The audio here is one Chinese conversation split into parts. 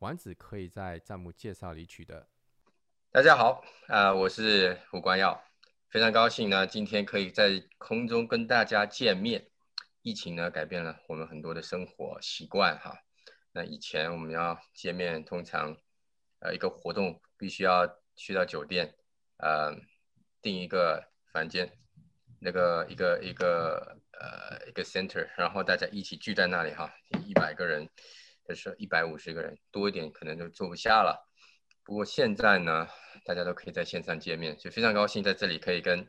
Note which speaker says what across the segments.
Speaker 1: 丸子可以在弹幕介绍里取得。
Speaker 2: 大家好，啊，我是胡光耀，非常高兴呢，今天可以在空中跟大家见面。疫情呢，改变了我们很多的生活习惯哈。那以前我们要见面，通常呃一个活动必须要去到酒店，呃，订一个房间，那个一个一个呃一个 center，然后大家一起聚在那里哈，一百个人。是一百五十个人多一点，可能就坐不下了。不过现在呢，大家都可以在线上见面，所以非常高兴在这里可以跟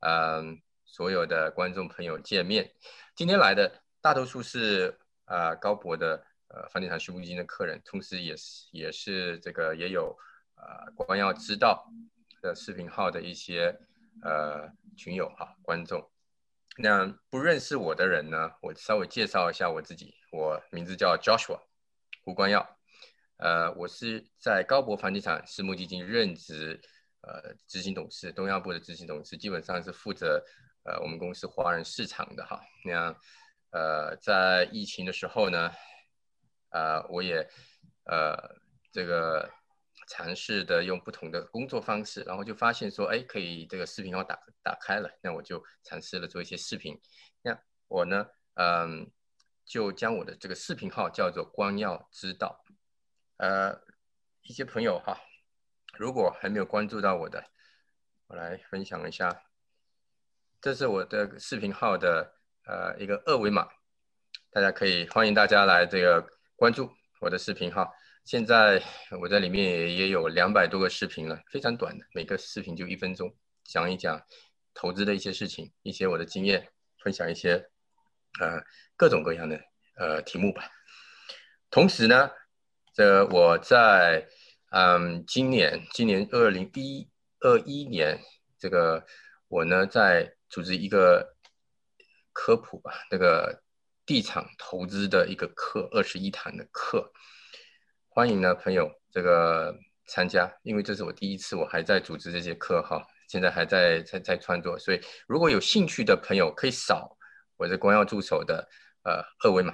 Speaker 2: 嗯所有的观众朋友见面。今天来的大多数是啊高博的呃房地产私募基金的客人，同时也是也是这个也有啊光耀知道的视频号的一些呃群友哈观众。那不认识我的人呢，我稍微介绍一下我自己。我名字叫 Joshua 胡光耀，呃，我是在高博房地产私募基金任职，呃，执行董事，东亚部的执行董事，基本上是负责呃我们公司华人市场的哈。那样，呃，在疫情的时候呢，呃，我也呃这个尝试的用不同的工作方式，然后就发现说，哎，可以这个视频号打打开了，那我就尝试了做一些视频。那我呢，嗯。就将我的这个视频号叫做“光耀之道”。呃，一些朋友哈，如果还没有关注到我的，我来分享一下。这是我的视频号的呃一个二维码，大家可以欢迎大家来这个关注我的视频号。现在我在里面也也有两百多个视频了，非常短的，每个视频就一分钟，讲一讲投资的一些事情，一些我的经验，分享一些。呃，各种各样的呃题目吧。同时呢，这我在嗯今年今年二零一二一年，这个我呢在组织一个科普吧，那个地产投资的一个课，二十一堂的课，欢迎呢朋友这个参加，因为这是我第一次，我还在组织这些课哈，现在还在在在创作，所以如果有兴趣的朋友可以扫。我是光耀助手的呃二维码，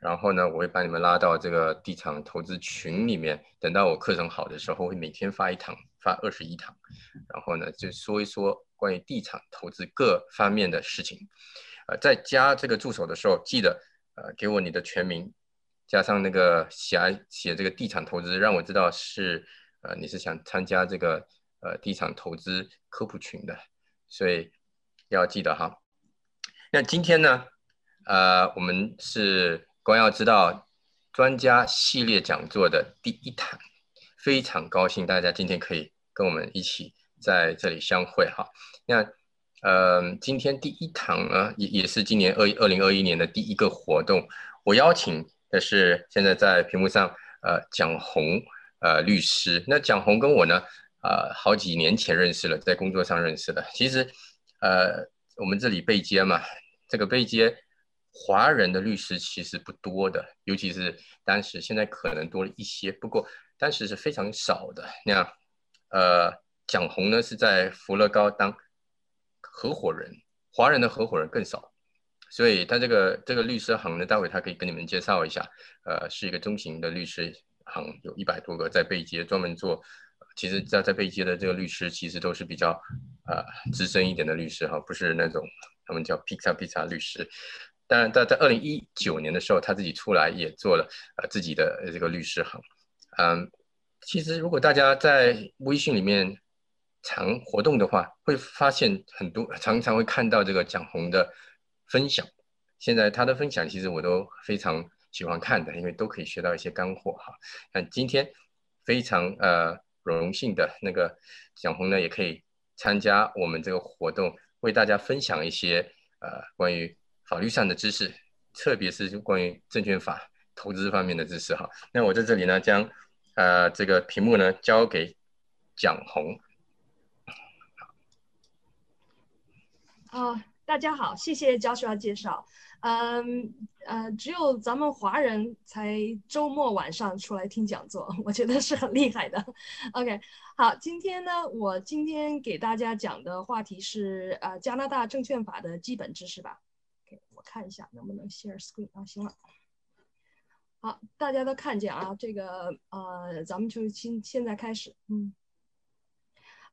Speaker 2: 然后呢，我会把你们拉到这个地产投资群里面。等到我课程好的时候，会每天发一堂，发二十一堂，然后呢，就说一说关于地产投资各方面的事情。呃，在加这个助手的时候，记得呃给我你的全名，加上那个写写这个地产投资，让我知道是呃你是想参加这个呃地产投资科普群的，所以要记得哈。那今天呢，呃，我们是光耀知道专家系列讲座的第一堂，非常高兴大家今天可以跟我们一起在这里相会哈。那呃，今天第一堂呢，也也是今年二二零二一年的第一个活动，我邀请的是现在在屏幕上呃蒋红呃律师。那蒋红跟我呢，呃，好几年前认识了，在工作上认识的。其实呃，我们这里背接嘛。这个被接华人的律师其实不多的，尤其是当时，现在可能多了一些，不过当时是非常少的。那，呃，蒋红呢是在福乐高当合伙人，华人的合伙人更少，所以他这个这个律师行呢，待会他可以跟你们介绍一下，呃，是一个中型的律师行，有一百多个在被接，专门做。其实，在在被接的这个律师，其实都是比较呃资深一点的律师哈，不是那种。他们叫 Pizza Pizza 律师，当然在在二零一九年的时候，他自己出来也做了呃自己的这个律师行。嗯，其实如果大家在微信里面常活动的话，会发现很多常常会看到这个蒋红的分享。现在他的分享其实我都非常喜欢看的，因为都可以学到一些干货哈。那今天非常呃荣幸的那个蒋红呢，也可以参加我们这个活动。为大家分享一些呃关于法律上的知识，特别是关于证券法投资方面的知识哈。那我在这里呢，将呃，这个屏幕呢交给蒋红。
Speaker 3: 啊，大家好，谢谢教授的介绍。嗯呃，只有咱们华人才周末晚上出来听讲座，我觉得是很厉害的。OK，好，今天呢，我今天给大家讲的话题是呃加拿大证券法的基本知识吧。OK，我看一下能不能 share screen 啊，行了。好，大家都看见啊，这个呃，咱们就现现在开始，嗯，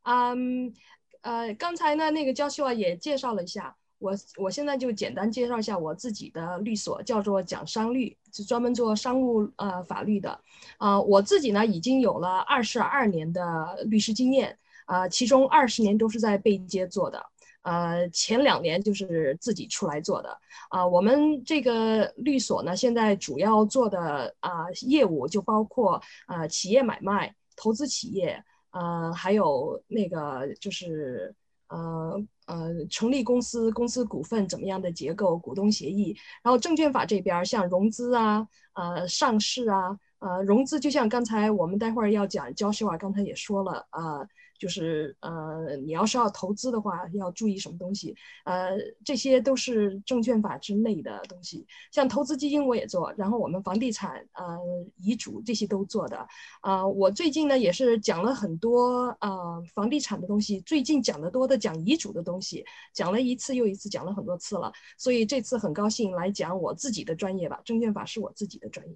Speaker 3: 嗯，呃，刚才呢那个教授啊也介绍了一下。我我现在就简单介绍一下我自己的律所，叫做讲商律，是专门做商务呃法律的。啊，我自己呢已经有了二十二年的律师经验，啊，其中二十年都是在被接做的，呃，前两年就是自己出来做的。啊，我们这个律所呢，现在主要做的啊业务就包括啊企业买卖、投资企业，呃，还有那个就是呃。呃，成立公司、公司股份怎么样的结构、股东协议，然后证券法这边像融资啊、呃上市啊、呃融资，就像刚才我们待会儿要讲教授啊，刚才也说了呃。就是呃，你要是要投资的话，要注意什么东西？呃，这些都是证券法之内的东西。像投资基金我也做，然后我们房地产、呃遗嘱这些都做的。啊，我最近呢也是讲了很多啊房地产的东西，最近讲的多的讲遗嘱的东西，讲了一次又一次，讲了很多次了。所以这次很高兴来讲我自己的专业吧，证券法是我自己的专业。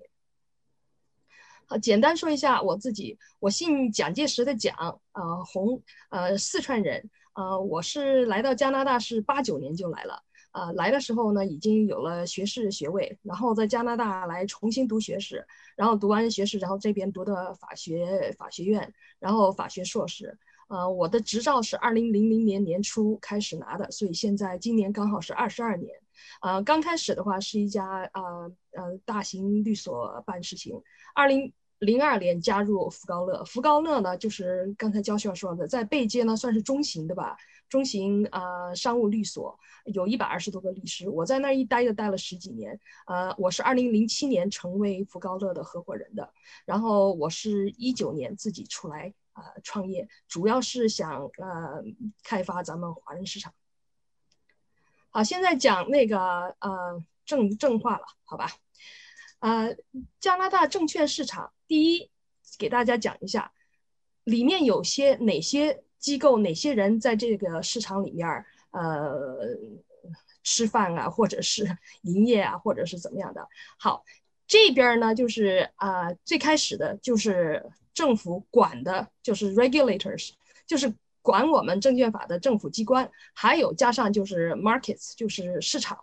Speaker 3: 好，简单说一下我自己，我姓蒋介石的蒋，呃，红，呃，四川人，呃，我是来到加拿大是八九年就来了，呃，来的时候呢已经有了学士学位，然后在加拿大来重新读学士，然后读完学士，然后这边读的法学法学院，然后法学硕士，呃，我的执照是二零零零年年初开始拿的，所以现在今年刚好是二十二年，呃，刚开始的话是一家呃呃大型律所办事情。二零零二年加入福高乐，福高乐呢，就是刚才焦需要说的，在贝街呢算是中型的吧，中型啊商务律所，有一百二十多个律师，我在那儿一待就待了十几年，呃，我是二零零七年成为福高乐的合伙人的，然后我是一九年自己出来啊创业，主要是想呃开发咱们华人市场。好，现在讲那个呃正正话了，好吧？呃，加拿大证券市场，第一，给大家讲一下，里面有些哪些机构、哪些人在这个市场里面呃吃饭啊，或者是营业啊，或者是怎么样的。好，这边呢就是啊，最开始的就是政府管的，就是 regulators，就是管我们证券法的政府机关，还有加上就是 markets，就是市场。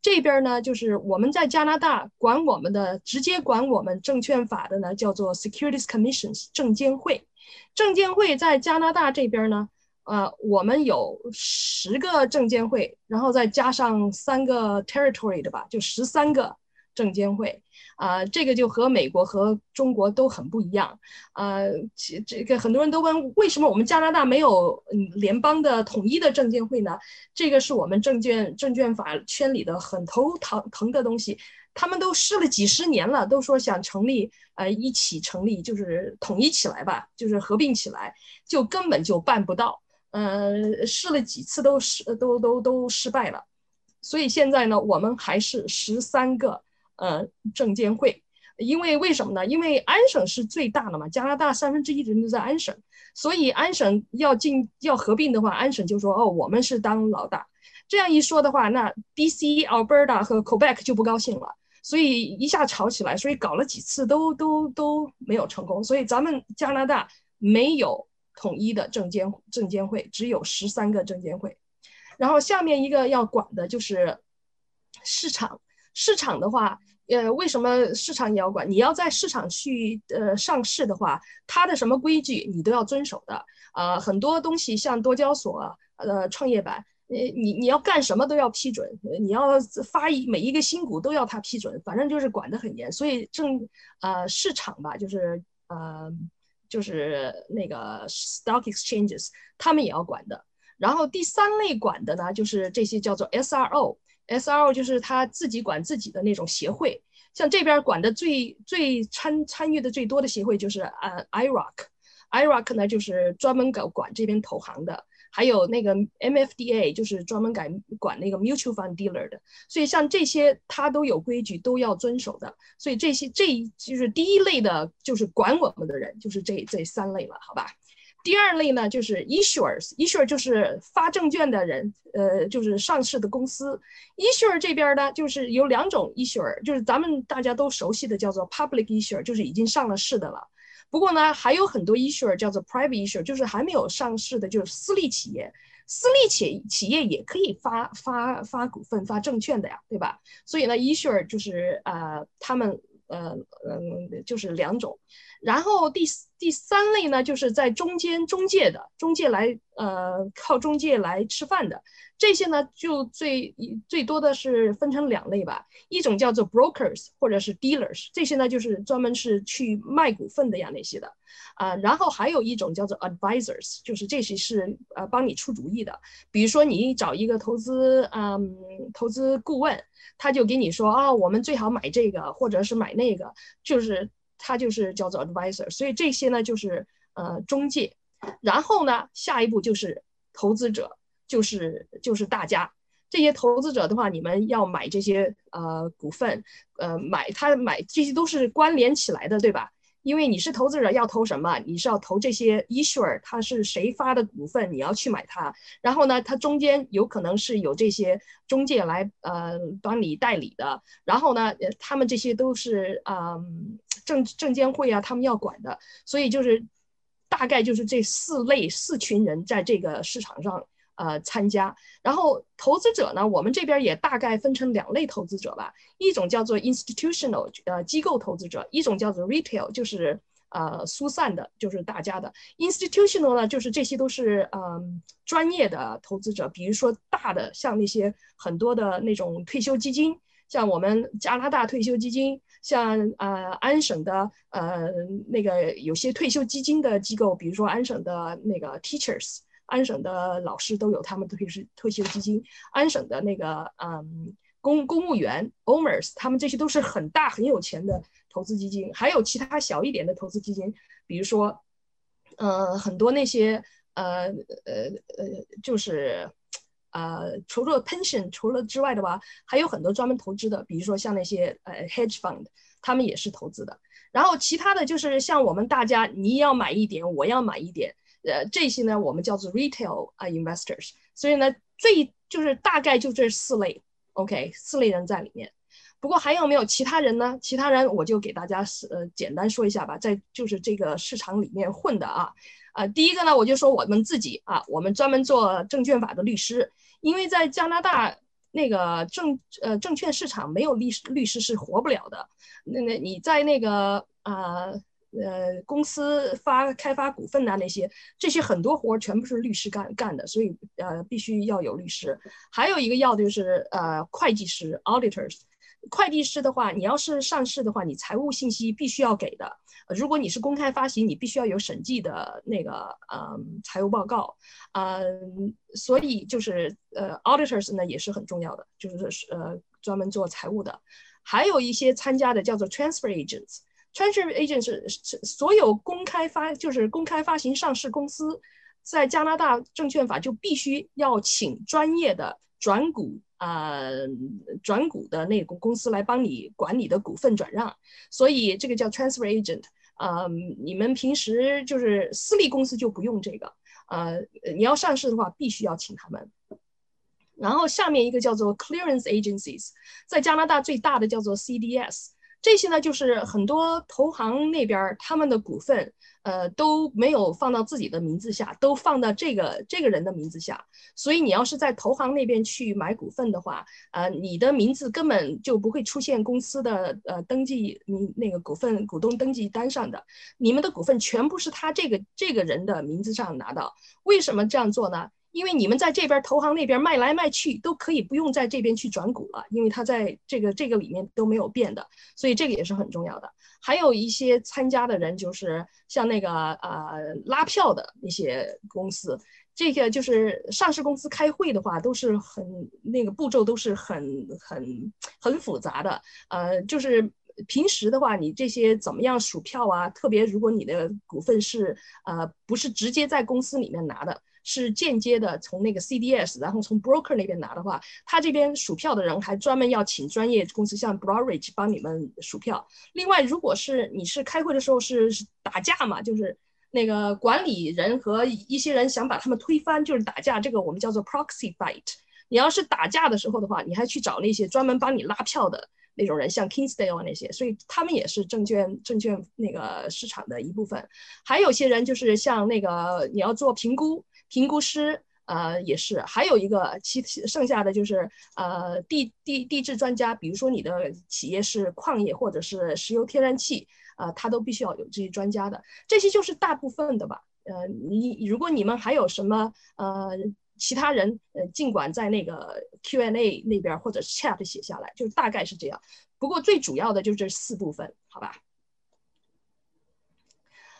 Speaker 3: 这边呢，就是我们在加拿大管我们的，直接管我们证券法的呢，叫做 Securities Commissions 证监会。证监会在加拿大这边呢，呃，我们有十个证监会，然后再加上三个 territory 的吧，就十三个证监会。啊，这个就和美国和中国都很不一样。啊，其这个很多人都问，为什么我们加拿大没有嗯联邦的统一的证监会呢？这个是我们证券证券法圈里的很头疼疼的东西。他们都试了几十年了，都说想成立，呃，一起成立，就是统一起来吧，就是合并起来，就根本就办不到。呃，试了几次都失，都都都失败了。所以现在呢，我们还是十三个。呃，证监会，因为为什么呢？因为安省是最大的嘛，加拿大三分之一的人都在安省，所以安省要进要合并的话，安省就说哦，我们是当老大。这样一说的话，那 B.C.、Alberta 和 Quebec 就不高兴了，所以一下吵起来，所以搞了几次都都都没有成功。所以咱们加拿大没有统一的证监证监会，只有十三个证监会。然后下面一个要管的就是市场，市场的话。呃，为什么市场也要管？你要在市场去呃上市的话，它的什么规矩你都要遵守的。啊，很多东西像多交所、呃创业板，呃你你要干什么都要批准，你要发一每一个新股都要他批准，反正就是管得很严。所以证呃市场吧，就是呃就是那个 stock exchanges，他们也要管的。然后第三类管的呢，就是这些叫做 SRO。S R O 就是他自己管自己的那种协会，像这边管的最最参参与的最多的协会就是呃 IROC，IROC 呢就是专门搞管这边投行的。还有那个 MFDA 就是专门管管那个 mutual fund dealer 的，所以像这些它都有规矩，都要遵守的。所以这些这就是第一类的，就是管我们的人，就是这这三类了，好吧？第二类呢，就是 issuers，issuer 就是发证券的人，呃，就是上市的公司。issuer 这边呢，就是有两种 issuer，就是咱们大家都熟悉的叫做 public issuer，就是已经上了市的了。不过呢，还有很多 issuer 叫做 private issuer，就是还没有上市的，就是私立企业。私立企企业也可以发发发股份、发证券的呀，对吧？所以呢，issuer 就是呃，他们呃嗯，就是两种。然后第第三类呢，就是在中间中介的，中介来呃靠中介来吃饭的。这些呢，就最最多的是分成两类吧，一种叫做 brokers 或者是 dealers，这些呢就是专门是去卖股份的呀那些的，啊，然后还有一种叫做 advisors，就是这些是呃帮你出主意的，比如说你找一个投资嗯投资顾问，他就给你说啊，我们最好买这个或者是买那个，就是他就是叫做 advisor，所以这些呢就是呃中介，然后呢下一步就是投资者。就是就是大家这些投资者的话，你们要买这些呃股份，呃买他买这些都是关联起来的，对吧？因为你是投资者要投什么，你是要投这些 issuer，他是谁发的股份，你要去买它。然后呢，它中间有可能是有这些中介来呃帮你代理的。然后呢，他们这些都是嗯证证监会啊，他们要管的。所以就是大概就是这四类四群人在这个市场上。呃，参加，然后投资者呢，我们这边也大概分成两类投资者吧，一种叫做 institutional，呃，机构投资者，一种叫做 retail，就是呃疏散的，就是大家的。institutional 呢，就是这些都是嗯专业的投资者，比如说大的，像那些很多的那种退休基金，像我们加拿大退休基金，像呃安省的呃那个有些退休基金的机构，比如说安省的那个 teachers。安省的老师都有他们的退休退休基金，安省的那个嗯公公务员 OMERS，他们这些都是很大很有钱的投资基金，还有其他小一点的投资基金，比如说，呃很多那些呃呃呃就是呃除了 pension 除了之外的话，还有很多专门投资的，比如说像那些呃 hedge fund，他们也是投资的，然后其他的就是像我们大家，你要买一点，我要买一点。呃，这些呢，我们叫做 retail 啊 investors，所以呢，最就是大概就这四类，OK，四类人在里面。不过还有没有其他人呢？其他人我就给大家是呃简单说一下吧，在就是这个市场里面混的啊，啊，第一个呢，我就说我们自己啊，我们专门做证券法的律师，因为在加拿大那个证呃证券市场没有律师律师是活不了的。那那你在那个啊。呃公司发开发股份呐，那些这些很多活儿全部是律师干干的，所以呃，必须要有律师。还有一个要的就是呃，会计师 （auditors）。会计师的话，你要是上市的话，你财务信息必须要给的。如果你是公开发行，你必须要有审计的那个嗯财务报告。嗯，所以就是呃，auditors 呢也是很重要的，就是呃专门做财务的。还有一些参加的叫做 transfer agents。Transfer agent 是是所有公开发就是公开发行上市公司，在加拿大证券法就必须要请专业的转股啊转股的那个公司来帮你管理的股份转让，所以这个叫 transfer agent 啊。你们平时就是私立公司就不用这个，呃，你要上市的话必须要请他们。然后下面一个叫做 clearance agencies，在加拿大最大的叫做 CDS。这些呢，就是很多投行那边他们的股份，呃，都没有放到自己的名字下，都放到这个这个人的名字下。所以你要是在投行那边去买股份的话，呃，你的名字根本就不会出现公司的呃登记，你那个股份股东登记单上的，你们的股份全部是他这个这个人的名字上拿到。为什么这样做呢？因为你们在这边投行那边卖来卖去都可以不用在这边去转股了，因为他在这个这个里面都没有变的，所以这个也是很重要的。还有一些参加的人就是像那个呃拉票的那些公司，这个就是上市公司开会的话都是很那个步骤都是很很很复杂的，呃，就是平时的话，你这些怎么样数票啊？特别如果你的股份是呃不是直接在公司里面拿的，是间接的从那个 CDS，然后从 broker 那边拿的话，他这边数票的人还专门要请专业公司像 Broadridge 帮你们数票。另外，如果是你是开会的时候是打架嘛，就是那个管理人和一些人想把他们推翻，就是打架，这个我们叫做 proxy fight。你要是打架的时候的话，你还去找那些专门帮你拉票的。那种人像 Kingsdale 那些，所以他们也是证券证券那个市场的一部分。还有些人就是像那个你要做评估评估师，呃，也是。还有一个其剩下的就是呃地地地质专家，比如说你的企业是矿业或者是石油天然气，呃，他都必须要有这些专家的。这些就是大部分的吧。呃，你如果你们还有什么呃。其他人呃，尽管在那个 Q&A 那边或者 chat 写下来，就大概是这样。不过最主要的就这四部分，好吧？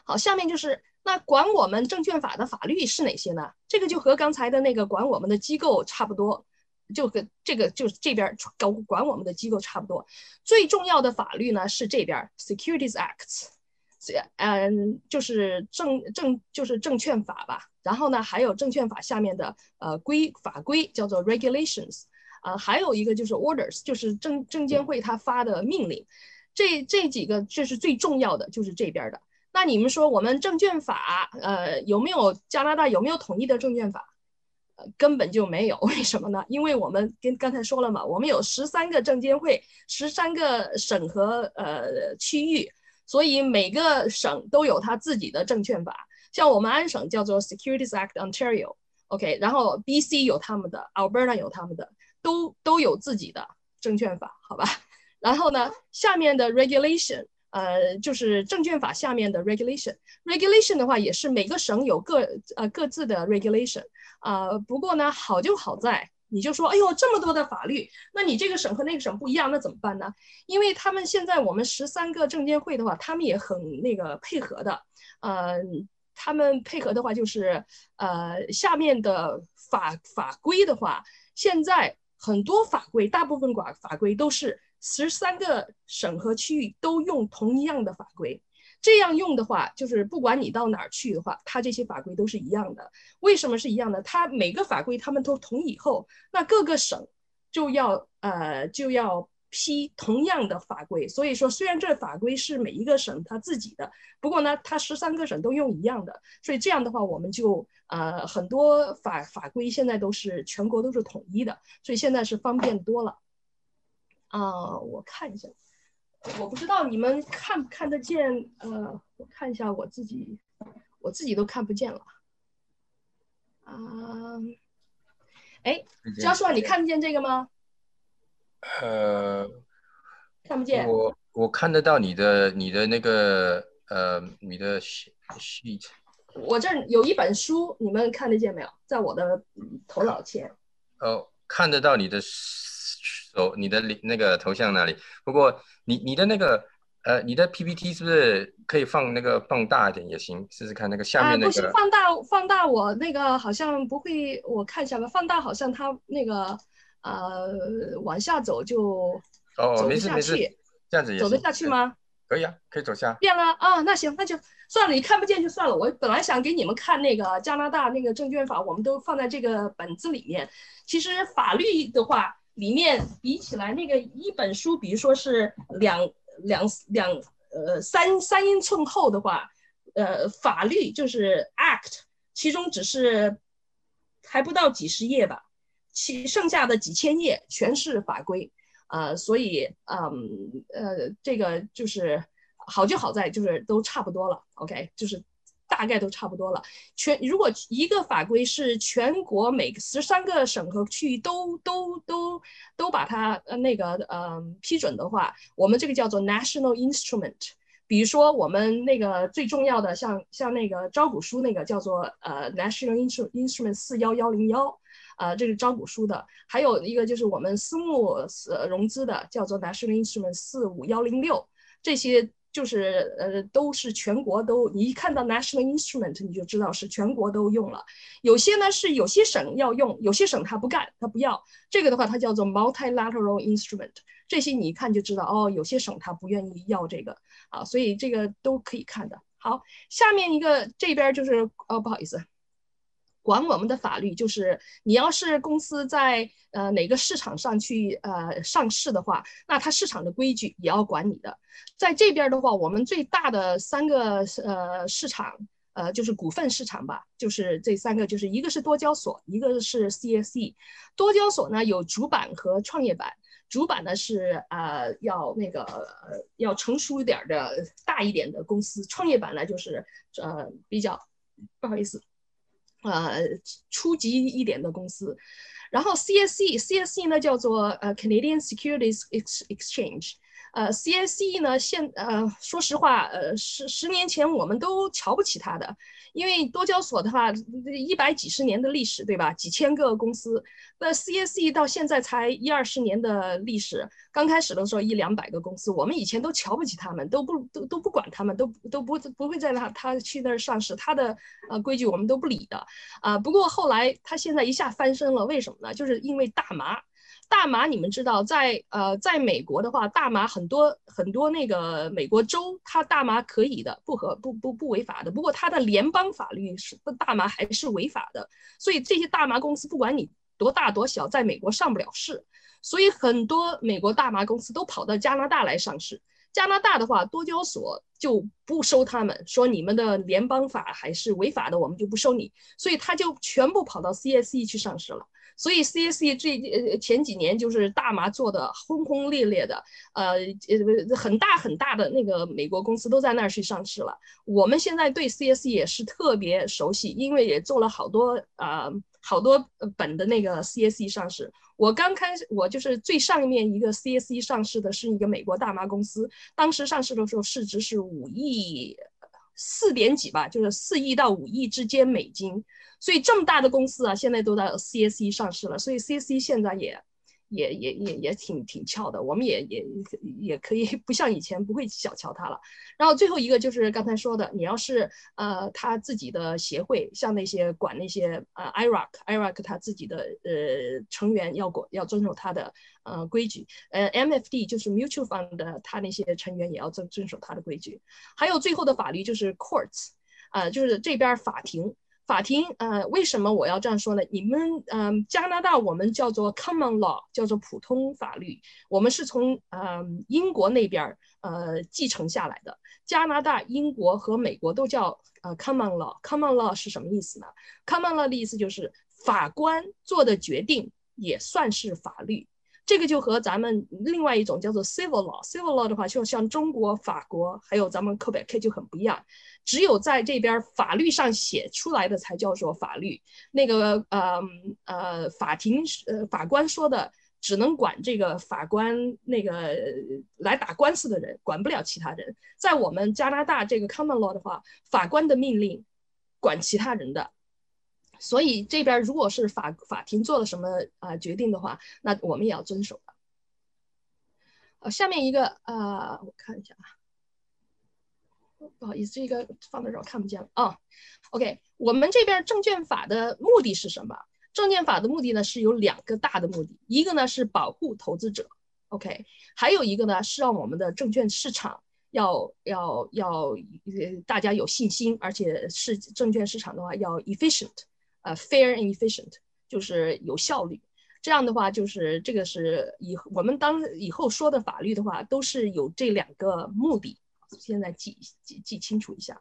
Speaker 3: 好，下面就是那管我们证券法的法律是哪些呢？这个就和刚才的那个管我们的机构差不多，就跟这个就这边搞管我们的机构差不多。最重要的法律呢是这边 Securities Acts。嗯，就是证证就是证券法吧，然后呢，还有证券法下面的呃规法规叫做 regulations，啊，还有一个就是 orders，就是证证监会他发的命令，这这几个这是最重要的，就是这边的。那你们说我们证券法呃有没有加拿大有没有统一的证券法？呃，根本就没有，为什么呢？因为我们跟刚才说了嘛，我们有十三个证监会，十三个审核呃区域。所以每个省都有它自己的证券法，像我们安省叫做 Securities Act Ontario，OK，然后 BC 有他们的，Alberta 有他们的，都都有自己的证券法，好吧？然后呢，下面的 regulation，呃，就是证券法下面的 regulation，regulation 的话也是每个省有各呃各自的 regulation，啊，不过呢，好就好在。你就说，哎呦，这么多的法律，那你这个省和那个省不一样，那怎么办呢？因为他们现在我们十三个证监会的话，他们也很那个配合的，呃，他们配合的话就是，呃，下面的法法规的话，现在很多法规，大部分法法规都是十三个省和区域都用同一样的法规。这样用的话，就是不管你到哪儿去的话，它这些法规都是一样的。为什么是一样的？它每个法规他们都同意后，那各个省就要呃就要批同样的法规。所以说，虽然这法规是每一个省它自己的，不过呢，它十三个省都用一样的。所以这样的话，我们就呃很多法法规现在都是全国都是统一的，所以现在是方便多了。啊，我看一下。我不知道你们看不看得见，呃，我看一下我自己，我自己都看不见了。啊，哎，教授，你看得见这个吗？
Speaker 2: 呃，
Speaker 3: 看不见。
Speaker 2: 我我看得到你的你的那个呃你的 sheet。
Speaker 3: 我这儿有一本书，你们看得见没有？在我的头脑前。
Speaker 2: 哦，看得到你的。手，你的那个头像那里？不过你你的那个呃，你的 PPT 是不是可以放那个放大一点也行？试试看那个下面那个。不
Speaker 3: 是放大放大，我那个好像不会，我看一下吧。放大好像它那个呃往下走就
Speaker 2: 哦，没事没事，这样子也
Speaker 3: 走得下去吗？
Speaker 2: 可以啊，可以走下。
Speaker 3: 变了啊，那行那就算了，你看不见就算了。我本来想给你们看那个加拿大那个证券法，我们都放在这个本子里面。其实法律的话。里面比起来，那个一本书，比如说是两两两呃三三英寸厚的话，呃，法律就是 Act，其中只是还不到几十页吧，其剩下的几千页全是法规，呃，所以嗯呃，这个就是好就好在就是都差不多了，OK，就是。大概都差不多了。全如果一个法规是全国每个十三个省和区域都都都都把它呃那个呃批准的话，我们这个叫做 national instrument。比如说我们那个最重要的，像像那个招股书那个叫做呃 national instrument 四幺幺零幺，呃这是招股书的。还有一个就是我们私募呃融资的叫做 national instrument 四五幺零六，这些就是呃都是全国都，你一看到 national instrument 你就知道是全国都用了。有些呢是有些省要用，有些省他不干，他不要。这个的话它叫做 multilateral instrument。这些你一看就知道哦，有些省他不愿意要这个啊，所以这个都可以看的。好，下面一个这边就是呃不好意思。管我们的法律就是，你要是公司在呃哪个市场上去呃上市的话，那它市场的规矩也要管你的。在这边的话，我们最大的三个呃市场呃就是股份市场吧，就是这三个，就是一个是多交所，一个是 CSE。多交所呢有主板和创业板，主板呢是呃要那个要成熟一点的大一点的公司，创业板呢就是呃比较不好意思。呃，初级一点的公司，然后 CSE，CSE 呢叫做呃 Canadian Securities Exchange，呃 CSE 呢现呃说实话，呃十十年前我们都瞧不起它的。因为多交所的话，一百几十年的历史，对吧？几千个公司，那 CSE 到现在才一二十年的历史。刚开始的时候一两百个公司，我们以前都瞧不起他们，都不都都不管他们，都都不不会在那他去那儿上市，他的呃规矩我们都不理的啊。不过后来他现在一下翻身了，为什么呢？就是因为大麻。大麻，你们知道，在呃，在美国的话，大麻很多很多那个美国州，它大麻可以的，不合不不不违法的。不过它的联邦法律是大麻还是违法的，所以这些大麻公司不管你多大多小，在美国上不了市，所以很多美国大麻公司都跑到加拿大来上市。加拿大的话，多交所就不收他们，说你们的联邦法还是违法的，我们就不收你，所以他就全部跑到 CSE 去上市了。所以 CSE 这呃前几年就是大麻做的轰轰烈烈的，呃呃很大很大的那个美国公司都在那儿去上市了。我们现在对 CSE 也是特别熟悉，因为也做了好多呃好多本的那个 CSE 上市。我刚开始我就是最上面一个 CSE 上市的是一个美国大麻公司，当时上市的时候市值是五亿四点几吧，就是四亿到五亿之间美金。所以这么大的公司啊，现在都在 CSE 上市了，所以 CSE 现在也。也也也也挺挺翘的，我们也也也可以不像以前不会小瞧他了。然后最后一个就是刚才说的，你要是呃他自己的协会，像那些管那些呃 Iraq，Iraq 他自己的呃成员要管要遵守他的呃规矩，呃 MFD 就是 Mutual Fund 的他那些成员也要遵遵守他的规矩。还有最后的法律就是 Courts，啊就是这边法庭。法庭，呃，为什么我要这样说呢？你们，嗯，加拿大我们叫做 common law，叫做普通法律，我们是从，嗯，英国那边，呃，继承下来的。加拿大、英国和美国都叫，呃，common law。common law 是什么意思呢？common law 的意思就是法官做的决定也算是法律。这个就和咱们另外一种叫做 civil law，civil law 的话，就像中国、法国还有咱们 Quebec 就很不一样。只有在这边法律上写出来的才叫做法律。那个呃呃，法庭呃法官说的，只能管这个法官那个来打官司的人，管不了其他人。在我们加拿大这个 common law 的话，法官的命令管其他人的。所以这边如果是法法庭做了什么啊决定的话，那我们也要遵守的。呃，下面一个呃，我看一下啊，不好意思，这个放在这儿看不见了啊。OK，我们这边证券法的目的是什么？证券法的目的呢是有两个大的目的，一个呢是保护投资者，OK，还有一个呢是让我们的证券市场要要要呃大家有信心，而且是证券市场的话要 efficient。呃，fair and efficient 就是有效率。这样的话，就是这个是以我们当以后说的法律的话，都是有这两个目的。现在记记记清楚一下。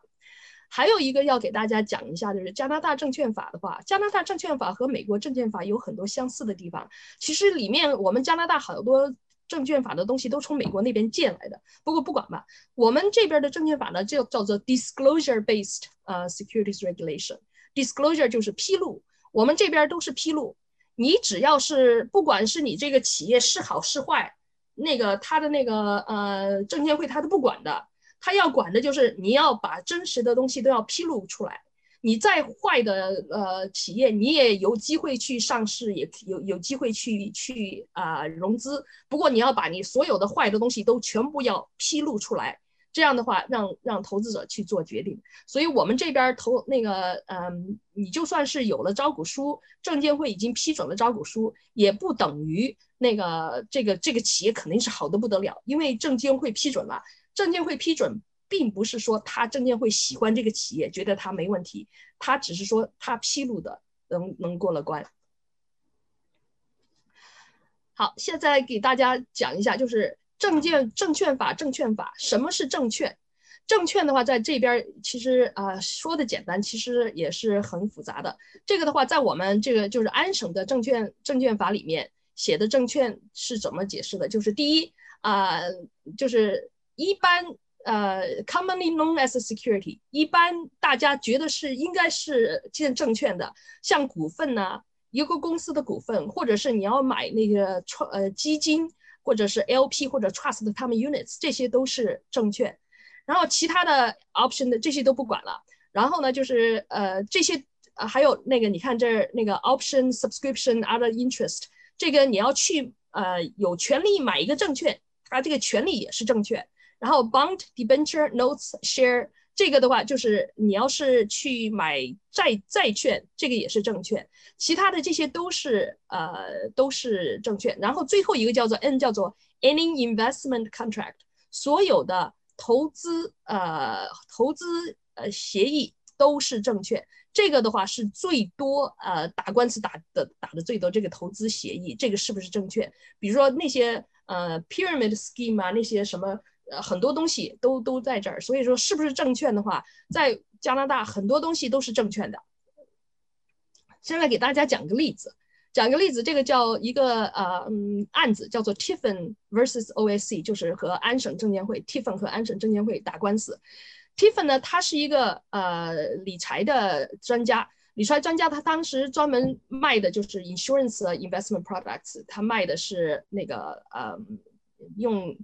Speaker 3: 还有一个要给大家讲一下，就是加拿大证券法的话，加拿大证券法和美国证券法有很多相似的地方。其实里面我们加拿大好多证券法的东西都从美国那边借来的。不过不管吧，我们这边的证券法呢，就叫做 disclosure-based 呃 securities regulation。Disclosure 就是披露，我们这边都是披露。你只要是，不管是你这个企业是好是坏，那个他的那个呃证监会他都不管的，他要管的就是你要把真实的东西都要披露出来。你再坏的呃企业，你也有机会去上市，也有有机会去去啊融资。不过你要把你所有的坏的东西都全部要披露出来，这样的话让让投资者去做决定。所以我们这边投那个，嗯，你就算是有了招股书，证监会已经批准了招股书，也不等于那个这个这个企业肯定是好的不得了，因为证监会批准了，证监会批准。并不是说他证监会喜欢这个企业，觉得他没问题，他只是说他披露的能能过了关。好，现在给大家讲一下，就是证券证券法证券法，什么是证券？证券的话，在这边其实啊说的简单，其实也是很复杂的。这个的话，在我们这个就是安省的证券证券法里面写的证券是怎么解释的？就是第一啊，就是一般。呃，commonly known as security，一般大家觉得是应该是建证券的，像股份呐，一个公司的股份，或者是你要买那个创呃基金，或者是 LP 或者 trust 他们 units，这些都是证券。然后其他的 option 的这些都不管了。然后呢，就是呃这些呃还有那个你看这儿那个 option subscription other interest，这个你要去呃有权利买一个证券，它这个权利也是证券。然后 bond debenture notes share 这个的话，就是你要是去买债债券，这个也是证券。其他的这些都是呃都是证券。然后最后一个叫做 N，叫做 any investment contract，所有的投资呃投资呃协议都是证券。这个的话是最多呃打官司打的打的最多，这个投资协议这个是不是证券？比如说那些呃 pyramid scheme 啊，那些什么。呃，很多东西都都在这儿，所以说是不是证券的话，在加拿大很多东西都是证券的。现在给大家讲个例子，讲个例子，这个叫一个呃嗯案子，叫做 Tiffin versus OSC，就是和安省证监会 Tiffin 和安省证监会打官司。Tiffin 呢，他是一个呃理财的专家，理财专家，他当时专门卖的就是 insurance investment products，他卖的是那个呃用。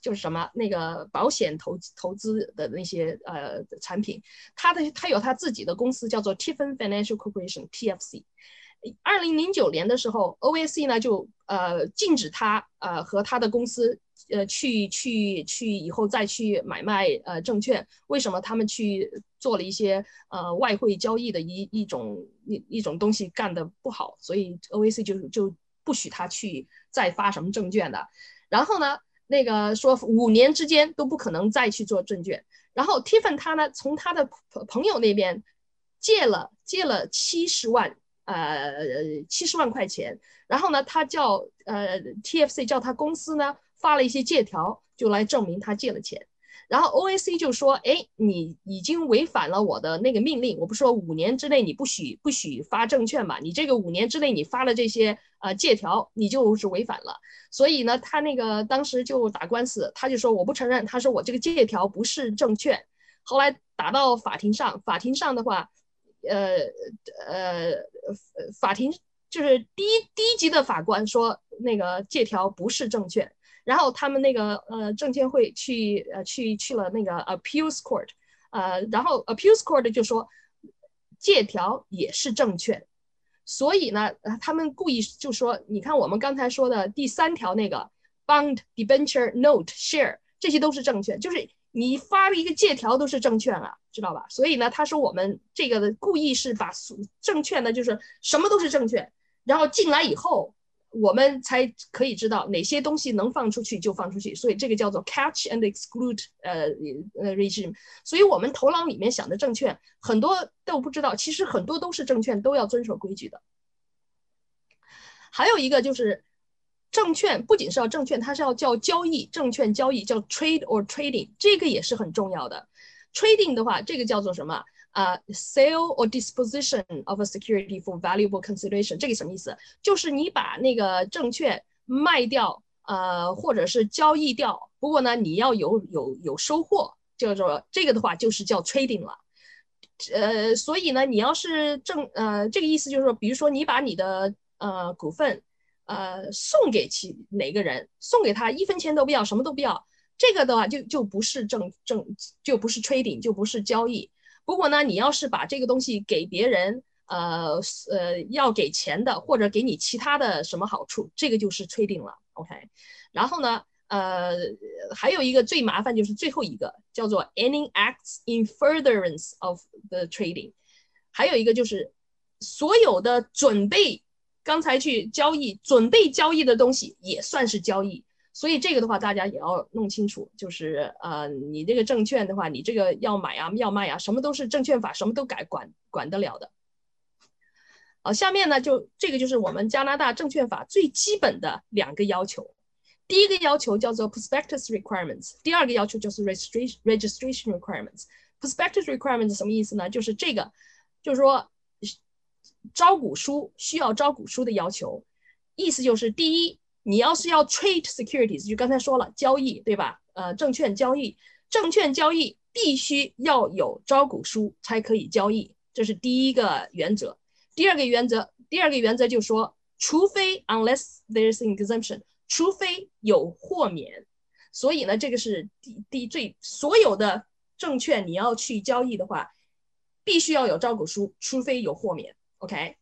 Speaker 3: 就是什么那个保险投投资的那些呃产品，他的他有他自己的公司叫做 Tiffin Financial Corporation TFC。二零零九年的时候，OAC 呢就呃禁止他呃和他的公司呃去去去以后再去买卖呃证券。为什么他们去做了一些呃外汇交易的一一种一一种东西干的不好，所以 OAC 就就不许他去再发什么证券的。然后呢？那个说五年之间都不可能再去做证券，然后 Tiffany 他呢从他的朋友那边借了借了七十万呃七十万块钱，然后呢他叫呃 TFC 叫他公司呢发了一些借条，就来证明他借了钱。然后 OAC 就说：“哎，你已经违反了我的那个命令。我不是说五年之内你不许不许发证券嘛？你这个五年之内你发了这些呃借条，你就是违反了。所以呢，他那个当时就打官司，他就说我不承认，他说我这个借条不是证券。后来打到法庭上，法庭上的话，呃呃，法庭就是第一第一级的法官说那个借条不是证券。”然后他们那个呃证监会去呃去去了那个 appeals court，呃，然后 appeals court 就说借条也是证券，所以呢，他们故意就说，你看我们刚才说的第三条那个 bond debenture note share 这些都是证券，就是你发了一个借条都是证券啊，知道吧？所以呢，他说我们这个的故意是把证券呢，就是什么都是证券，然后进来以后。我们才可以知道哪些东西能放出去就放出去，所以这个叫做 catch and exclude 呃呃 regime。所以我们头脑里面想的证券很多都不知道，其实很多都是证券，都要遵守规矩的。还有一个就是证券不仅是要证券，它是要叫交易，证券交易叫 trade or trading，这个也是很重要的。trading 的话，这个叫做什么？啊，sale or disposition of a security for valuable consideration，这个什么意思？就是你把那个证券卖掉，呃，或者是交易掉。不过呢，你要有有有收获，叫做这个的话就是叫 trading 了。呃，所以呢，你要是证，呃，这个意思就是说，比如说你把你的呃股份，呃，送给其哪个人，送给他一分钱都不要，什么都不要，这个的话就就不是证证，就不是 trading，就不是交易。不过呢，你要是把这个东西给别人，呃呃，要给钱的，或者给你其他的什么好处，这个就是 trading 了，OK。然后呢，呃，还有一个最麻烦就是最后一个叫做 any acts in furtherance of the trading，还有一个就是所有的准备刚才去交易准备交易的东西也算是交易。所以这个的话，大家也要弄清楚，就是呃，你这个证券的话，你这个要买啊，要卖啊，什么都是证券法，什么都改管管得了的。好，下面呢，就这个就是我们加拿大证券法最基本的两个要求。第一个要求叫做 prospectus requirements，第二个要求就是 registration registration requirements。prospectus requirements 什么意思呢？就是这个，就是说招股书需要招股书的要求，意思就是第一。你要是要 trade securities，就刚才说了交易，对吧？呃，证券交易，证券交易必须要有招股书才可以交易，这是第一个原则。第二个原则，第二个原则就说，除非 unless there's an exemption，除非有豁免。所以呢，这个是第第最所有的证券你要去交易的话，必须要有招股书，除非有豁免。OK，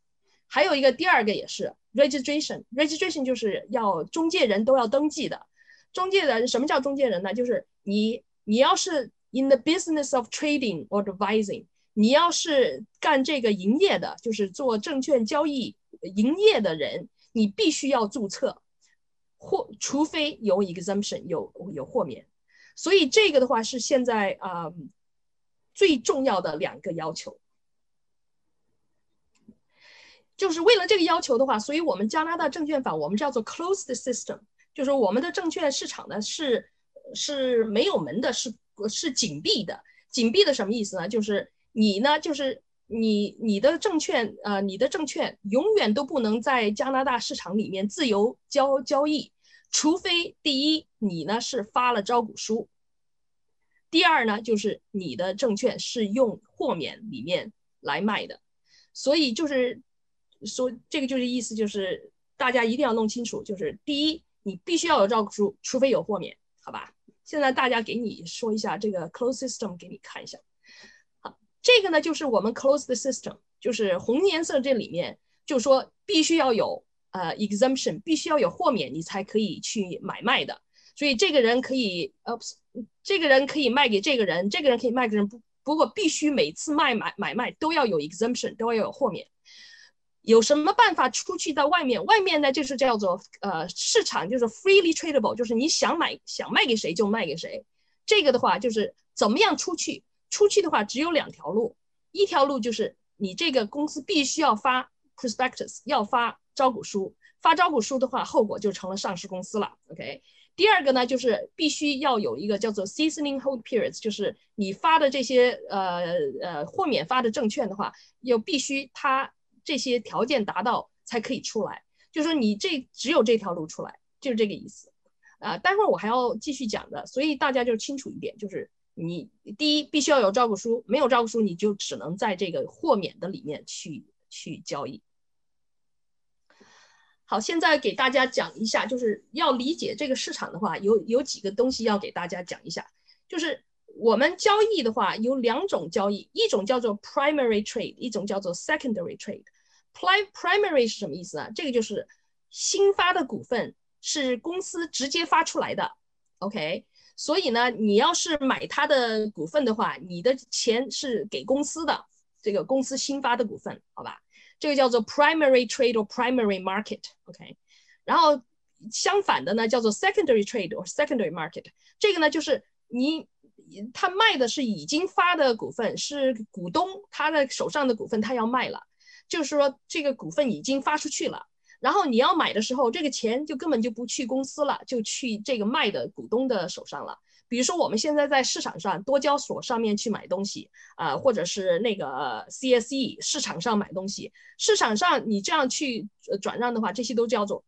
Speaker 3: 还有一个第二个也是。Registration，registration 就是要中介人都要登记的。中介人什么叫中介人呢？就是你，你要是 in the business of trading or advising，你要是干这个营业的，就是做证券交易营业的人，你必须要注册，或除非有 exemption，有有豁免。所以这个的话是现在啊最重要的两个要求。就是为了这个要求的话，所以我们加拿大证券法我们叫做 closed system，就是我们的证券市场呢是是没有门的，是是紧闭的。紧闭的什么意思呢？就是你呢，就是你你的证券呃，你的证券永远都不能在加拿大市场里面自由交交易，除非第一你呢是发了招股书，第二呢就是你的证券是用豁免里面来卖的，所以就是。说这个就是意思，就是大家一定要弄清楚，就是第一，你必须要有招股书，除非有豁免，好吧？现在大家给你说一下这个 closed system，给你看一下。好，这个呢就是我们 closed system，就是红颜色这里面就说必须要有呃 exemption，必须要有豁免，你才可以去买卖的。所以这个人可以呃，这个人可以卖给这个人，这个人可以卖给人，不不过必须每次卖买买卖都要有 exemption，都要有豁免。有什么办法出去到外面？外面呢，就是叫做呃市场，就是 freely tradable，就是你想买想卖给谁就卖给谁。这个的话就是怎么样出去？出去的话只有两条路，一条路就是你这个公司必须要发 prospectus，要发招股书。发招股书的话，后果就成了上市公司了。OK。第二个呢，就是必须要有一个叫做 seasoning hold periods，就是你发的这些呃呃豁免发的证券的话，又必须它。这些条件达到才可以出来，就是说你这只有这条路出来，就是这个意思啊。待会儿我还要继续讲的，所以大家就清楚一点，就是你第一必须要有招股书，没有招股书你就只能在这个豁免的里面去去交易。好，现在给大家讲一下，就是要理解这个市场的话，有有几个东西要给大家讲一下，就是我们交易的话有两种交易，一种叫做 primary trade，一种叫做 secondary trade。Primary 是什么意思呢？这个就是新发的股份是公司直接发出来的，OK。所以呢，你要是买它的股份的话，你的钱是给公司的，这个公司新发的股份，好吧？这个叫做 primary trade or primary market，OK。然后相反的呢，叫做 secondary trade or secondary market。这个呢，就是你他卖的是已经发的股份，是股东他的手上的股份，他要卖了。就是说，这个股份已经发出去了，然后你要买的时候，这个钱就根本就不去公司了，就去这个卖的股东的手上了。比如说，我们现在在市场上多交所上面去买东西啊，或者是那个 CSE 市场上买东西，市场上你这样去转让的话，这些都叫做。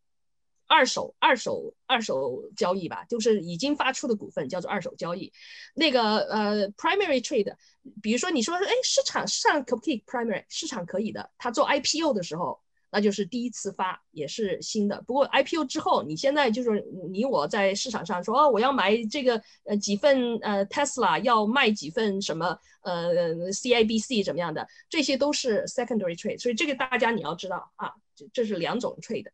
Speaker 3: 二手、二手、二手交易吧，就是已经发出的股份叫做二手交易。那个呃，primary trade，比如说你说，哎，市场上可不可以 primary？市场可以的。他做 IPO 的时候，那就是第一次发，也是新的。不过 IPO 之后，你现在就是你我在市场上说，哦，我要买这个呃几份呃 Tesla，要卖几份什么呃 CIBC 怎么样的，这些都是 secondary trade。所以这个大家你要知道啊，这这是两种 trade。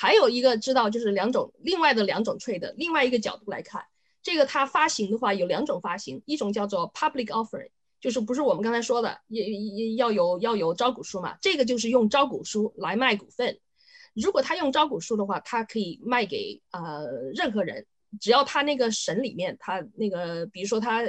Speaker 3: 还有一个知道就是两种另外的两种 trade，另外一个角度来看，这个它发行的话有两种发行，一种叫做 public offering，就是不是我们刚才说的也也要有要有招股书嘛，这个就是用招股书来卖股份。如果他用招股书的话，他可以卖给呃任何人，只要他那个省里面他那个比如说他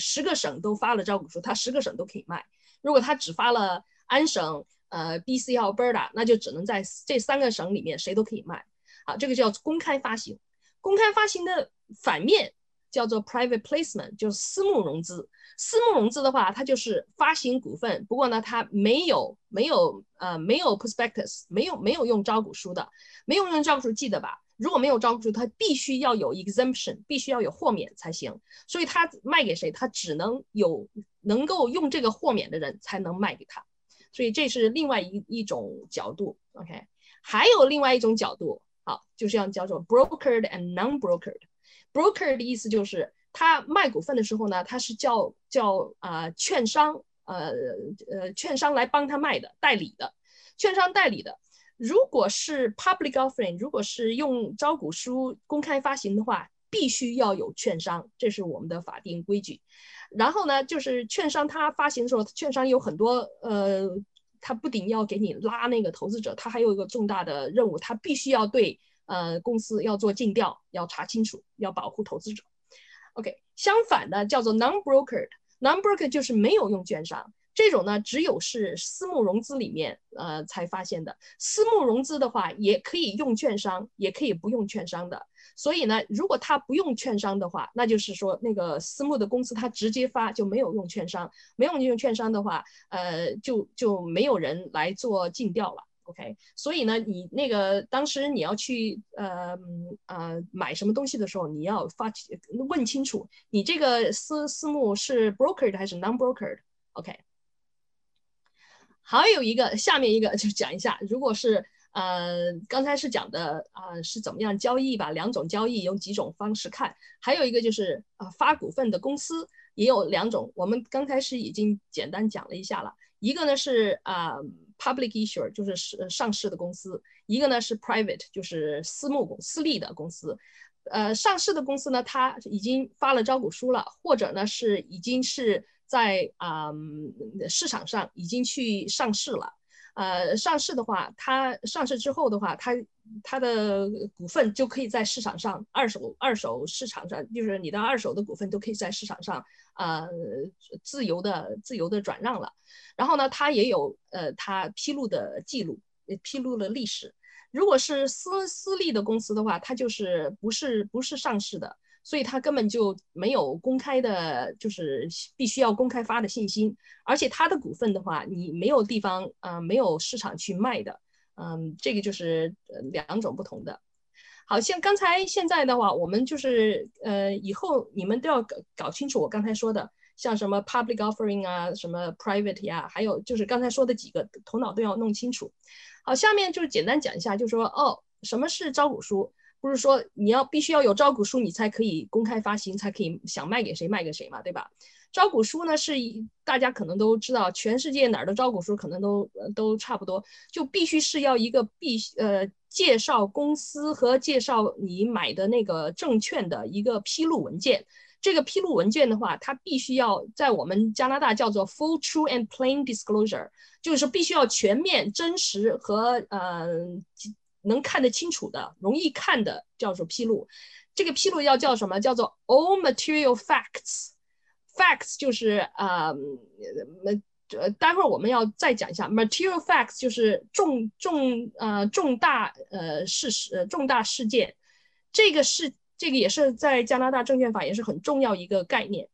Speaker 3: 十个省都发了招股书，他十个省都可以卖。如果他只发了安省。呃，B、C 和 Berta，那就只能在这三个省里面谁都可以卖，好，这个叫公开发行。公开发行的反面叫做 private placement，就是私募融资。私募融资的话，它就是发行股份，不过呢，它没有没有呃没有 prospectus，没有没有用招股书的，没有用招股书记得吧？如果没有招股书，它必须要有 exemption，必须要有豁免才行。所以它卖给谁，它只能有能够用这个豁免的人才能卖给他。所以这是另外一一种角度，OK，还有另外一种角度，好，就这样叫做 brokered and non-brokered。broker 的意思就是他卖股份的时候呢，他是叫叫啊券商，呃呃券商来帮他卖的，代理的，券商代理的。如果是 public offering，如果是用招股书公开发行的话，必须要有券商，这是我们的法定规矩。然后呢，就是券商它发行的时候，券商有很多呃，它不仅要给你拉那个投资者，它还有一个重大的任务，它必须要对呃公司要做尽调，要查清楚，要保护投资者。OK，相反的叫做 non-brokered，non-brokered 就是没有用券商，这种呢只有是私募融资里面呃才发现的。私募融资的话，也可以用券商，也可以不用券商的。所以呢，如果他不用券商的话，那就是说那个私募的公司他直接发就没有用券商，没有用券商的话，呃，就就没有人来做尽调了。OK，所以呢，你那个当时你要去呃呃买什么东西的时候，你要发问清楚，你这个私私募是 brokered 还是 non-brokered？OK，还有一个下面一个就讲一下，如果是。呃，刚才是讲的啊，是怎么样交易吧？两种交易有几种方式看，还有一个就是啊，发股份的公司也有两种。我们刚开始已经简单讲了一下了，一个呢是啊，public issue，就是上市的公司；一个呢是 private，就是私募公私立的公司。呃，上市的公司呢，它已经发了招股书了，或者呢是已经是在啊市场上已经去上市了。呃，上市的话，它上市之后的话，它它的股份就可以在市场上二手二手市场上，就是你的二手的股份都可以在市场上呃自由的自由的转让了。然后呢，它也有呃它披露的记录，披露了历史。如果是私私立的公司的话，它就是不是不是上市的。所以他根本就没有公开的，就是必须要公开发的信息，而且他的股份的话，你没有地方，呃，没有市场去卖的，嗯，这个就是两种不同的。好像刚才现在的话，我们就是呃，以后你们都要搞搞清楚我刚才说的，像什么 public offering 啊，什么 private 呀，还有就是刚才说的几个，头脑都要弄清楚。好，下面就是简单讲一下，就说哦，什么是招股书？不是说你要必须要有招股书，你才可以公开发行，才可以想卖给谁卖给谁嘛，对吧？招股书呢是大家可能都知道，全世界哪儿的招股书可能都都差不多，就必须是要一个必呃介绍公司和介绍你买的那个证券的一个披露文件。这个披露文件的话，它必须要在我们加拿大叫做 full, true and plain disclosure，就是说必须要全面、真实和呃。能看得清楚的、容易看的叫做披露，这个披露要叫什么？叫做 all material facts。facts 就是啊，呃，待会儿我们要再讲一下 material facts，就是重重呃重大呃事实重大事件。这个是这个也是在加拿大证券法也是很重要一个概念。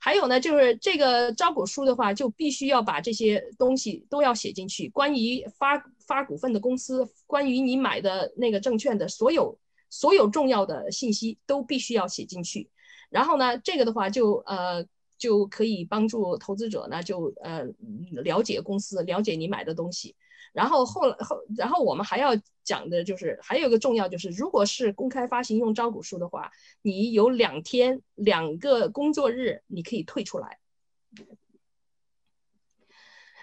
Speaker 3: 还有呢，就是这个招股书的话，就必须要把这些东西都要写进去。关于发发股份的公司，关于你买的那个证券的所有所有重要的信息都必须要写进去。然后呢，这个的话就呃就可以帮助投资者呢就呃了解公司，了解你买的东西。然后后来后，然后我们还要讲的就是，还有一个重要就是，如果是公开发行用招股书的话，你有两天两个工作日你可以退出来。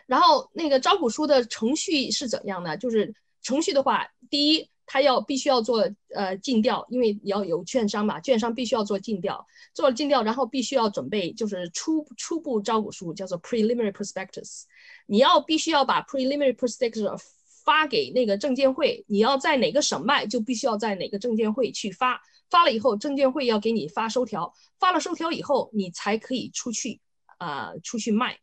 Speaker 3: 然后那个招股书的程序是怎样呢？就是程序的话，第一，他要必须要做呃尽调，因为要有券商嘛，券商必须要做尽调，做了尽调，然后必须要准备就是初初步招股书，叫做 preliminary prospectus。你要必须要把 preliminary prospectus 发给那个证监会，你要在哪个省卖，就必须要在哪个证监会去发。发了以后，证监会要给你发收条，发了收条以后，你才可以出去啊出去卖。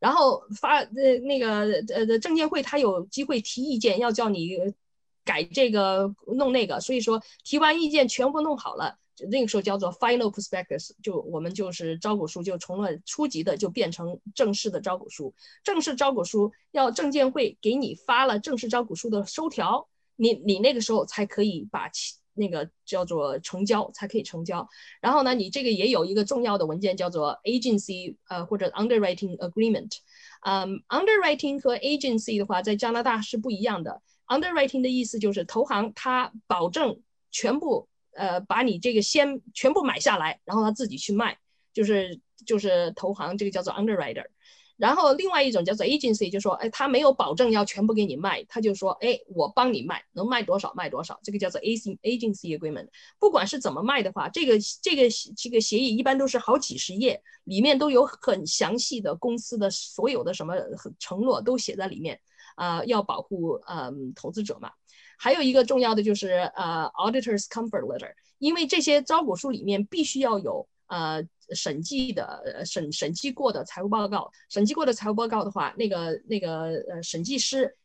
Speaker 3: 然后发呃那个呃的证监会他有机会提意见，要叫你改这个弄那个，所以说提完意见全部弄好了，那个时候叫做 final prospectus，就我们就是招股书就从了初级的就变成正式的招股书。正式招股书要证监会给你发了正式招股书的收条，你你那个时候才可以把那个叫做成交才可以成交，然后呢，你这个也有一个重要的文件叫做 agency 呃或者 underwriting agreement，嗯，underwriting 和 agency 的话在加拿大是不一样的。Underwriting 的意思就是投行他保证全部呃把你这个先全部买下来，然后他自己去卖，就是就是投行这个叫做 underwriter。然后另外一种叫做 agency，就说，哎，他没有保证要全部给你卖，他就说，哎，我帮你卖，能卖多少卖多少，这个叫做 agency agreement。不管是怎么卖的话，这个这个这个协议一般都是好几十页，里面都有很详细的公司的所有的什么承诺都写在里面，啊，要保护嗯投资者嘛。还有一个重要的就是呃 auditors comfort letter，因为这些招股书里面必须要有呃。审计的审审计过的财务报告，审计过的财务报告的话，那个那个呃审计师，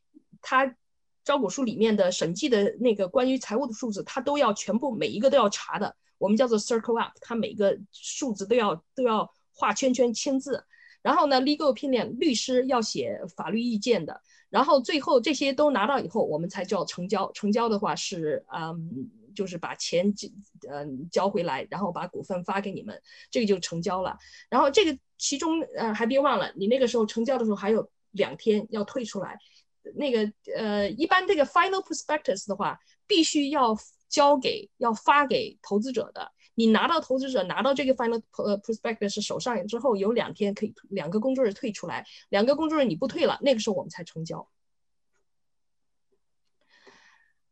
Speaker 3: 他招股书里面的审计的那个关于财务的数字，他都要全部每一个都要查的，我们叫做 circle up，他每个数字都要都要画圈圈签字。然后呢，legal opinion 律师要写法律意见的。然后最后这些都拿到以后，我们才叫成交。成交的话是嗯。就是把钱交，嗯，交回来，然后把股份发给你们，这个就成交了。然后这个其中，呃，还别忘了，你那个时候成交的时候还有两天要退出来。那个，呃，一般这个 final prospectus 的话，必须要交给、要发给投资者的。你拿到投资者拿到这个 final prospectus 手上之后，有两天可以两个工作日退出来。两个工作日你不退了，那个时候我们才成交。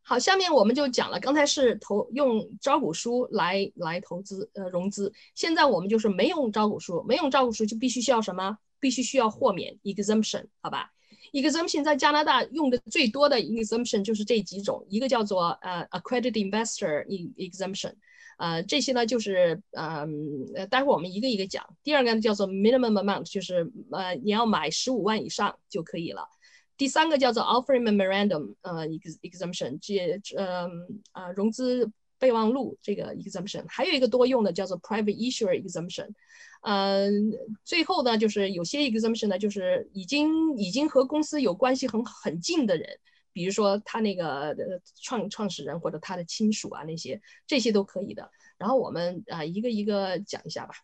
Speaker 3: 好，下面我们就讲了，刚才是投用招股书来来投资呃融资，现在我们就是没用招股书，没用招股书就必须需要什么？必须需要豁免 exemption，好吧？exemption 在加拿大用的最多的 exemption 就是这几种，一个叫做呃 accredited investor exemption，呃这些呢就是嗯待会儿我们一个一个讲。第二个呢叫做 minimum amount，就是呃你要买十五万以上就可以了。第三个叫做 offering memorandum，呃，exemption，这呃呃融资备忘录这个 exemption，还有一个多用的叫做 private issuer exemption，嗯，最后呢就是有些 exemption 呢就是已经已经和公司有关系很很近的人，比如说他那个创创始人或者他的亲属啊那些，这些都可以的。然后我们啊一个一个讲一下吧。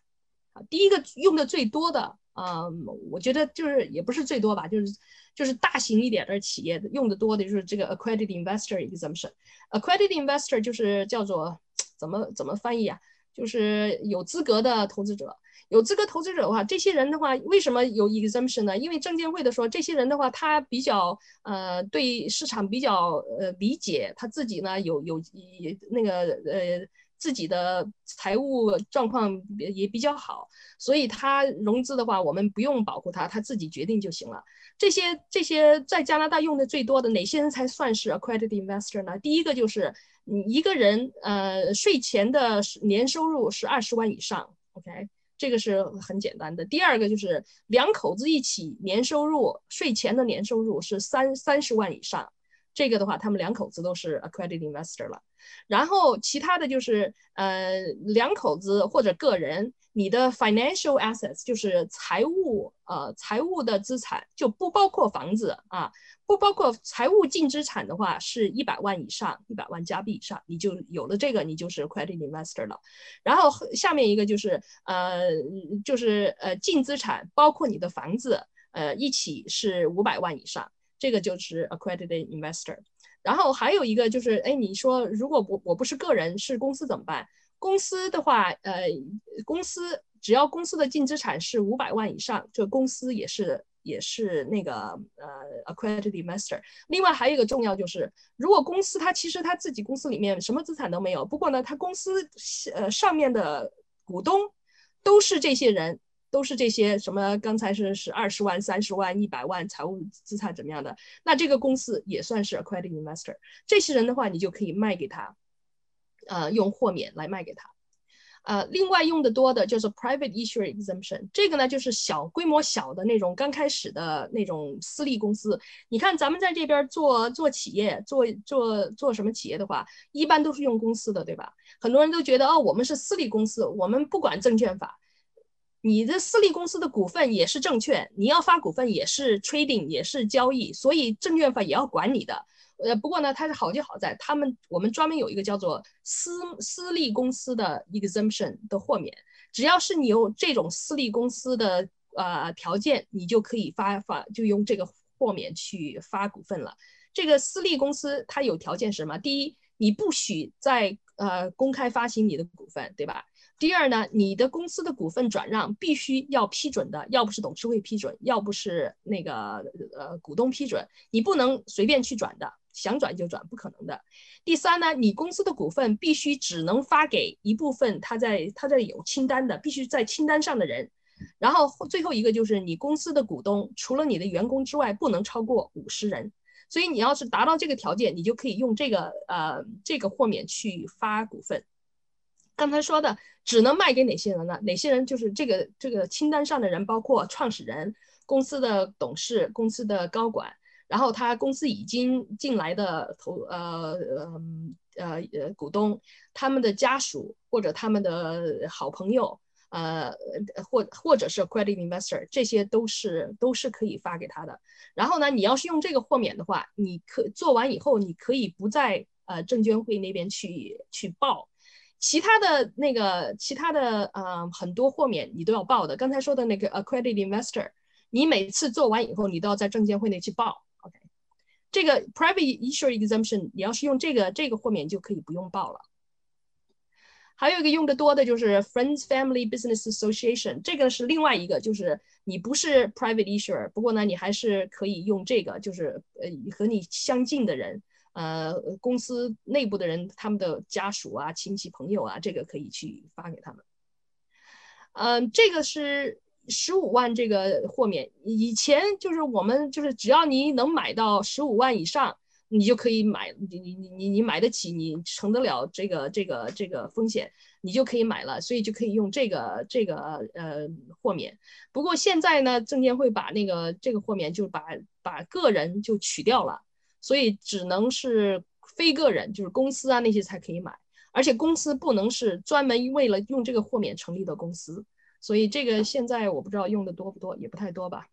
Speaker 3: 啊，第一个用的最多的。嗯，我觉得就是也不是最多吧，就是就是大型一点的企业用的多的就是这个 accredited investor exemption。accredited investor 就是叫做 怎么怎么翻译啊？就是有资格的投资者。有资格投资者的话，这些人的话为什么有 exemption 呢？因为证监会的说，这些人的话他比较呃对市场比较呃理解，他自己呢有有那个呃。自己的财务状况也比较好，所以他融资的话，我们不用保护他，他自己决定就行了。这些这些在加拿大用的最多的哪些人才算是 accredited investor 呢？第一个就是你一个人呃税前的年收入是二十万以上，OK，这个是很简单的。第二个就是两口子一起年收入税前的年收入是三三十万以上，这个的话他们两口子都是 accredited investor 了。然后其他的就是，呃，两口子或者个人，你的 financial assets 就是财务，呃，财务的资产就不包括房子啊，不包括财务净资产的话是一百万以上，一百万加币以上，你就有了这个，你就是 credit investor 了。然后下面一个就是，呃，就是呃净资产包括你的房子，呃，一起是五百万以上，这个就是 accredited investor。然后还有一个就是，哎，你说如果我我不是个人，是公司怎么办？公司的话，呃，公司只要公司的净资产是五百万以上，这公司也是也是那个呃 accredited investor。另外还有一个重要就是，如果公司它其实它自己公司里面什么资产都没有，不过呢，它公司呃上面的股东都是这些人，都是这些什么刚才是是二十万、三十万、一百万财务资产怎么样的，那这个公司也算是 accredited investor。这些人的话，你就可以卖给他，呃，用豁免来卖给他。呃，另外用的多的就是 private issuer exemption，这个呢就是小规模小的那种刚开始的那种私立公司。你看咱们在这边做做企业，做做做什么企业的话，一般都是用公司的，对吧？很多人都觉得哦，我们是私立公司，我们不管证券法。你的私立公司的股份也是证券，你要发股份也是 trading，也是交易，所以证券法也要管你的。呃，不过呢，它是好就好在他们我们专门有一个叫做私私立公司的 exemption 的豁免，只要是你有这种私立公司的呃条件，你就可以发发就用这个豁免去发股份了。这个私立公司它有条件是什么？第一，你不许在呃公开发行你的股份，对吧？第二呢，你的公司的股份转让必须要批准的，要不是董事会批准，要不是那个呃股东批准，你不能随便去转的。想转就转，不可能的。第三呢，你公司的股份必须只能发给一部分他在他这有清单的，必须在清单上的人。然后最后一个就是你公司的股东除了你的员工之外，不能超过五十人。所以你要是达到这个条件，你就可以用这个呃这个豁免去发股份。刚才说的只能卖给哪些人呢？哪些人就是这个这个清单上的人，包括创始人、公司的董事、公司的高管。然后他公司已经进来的投呃呃呃股东，他们的家属或者他们的好朋友，呃或或者是 credit investor，这些都是都是可以发给他的。然后呢，你要是用这个豁免的话，你可做完以后，你可以不在呃证监会那边去去报，其他的那个其他的呃很多豁免你都要报的。刚才说的那个 accredited investor，你每次做完以后，你都要在证监会内去报。OK，这个 private issuer exemption，你要是用这个这个豁免就可以不用报了。还有一个用的多的就是 friends family business association，这个是另外一个，就是你不是 private issuer，不过呢你还是可以用这个，就是呃和你相近的人，呃公司内部的人，他们的家属啊、亲戚朋友啊，这个可以去发给他们。嗯，这个是。十五万这个豁免，以前就是我们就是只要你能买到十五万以上，你就可以买，你你你你你买得起，你承得了这个这个这个风险，你就可以买了，所以就可以用这个这个呃豁免。不过现在呢，证监会把那个这个豁免就把把个人就取掉了，所以只能是非个人，就是公司啊那些才可以买，而且公司不能是专门为了用这个豁免成立的公司。所以这个现在我不知道用的多不多，也不太多吧。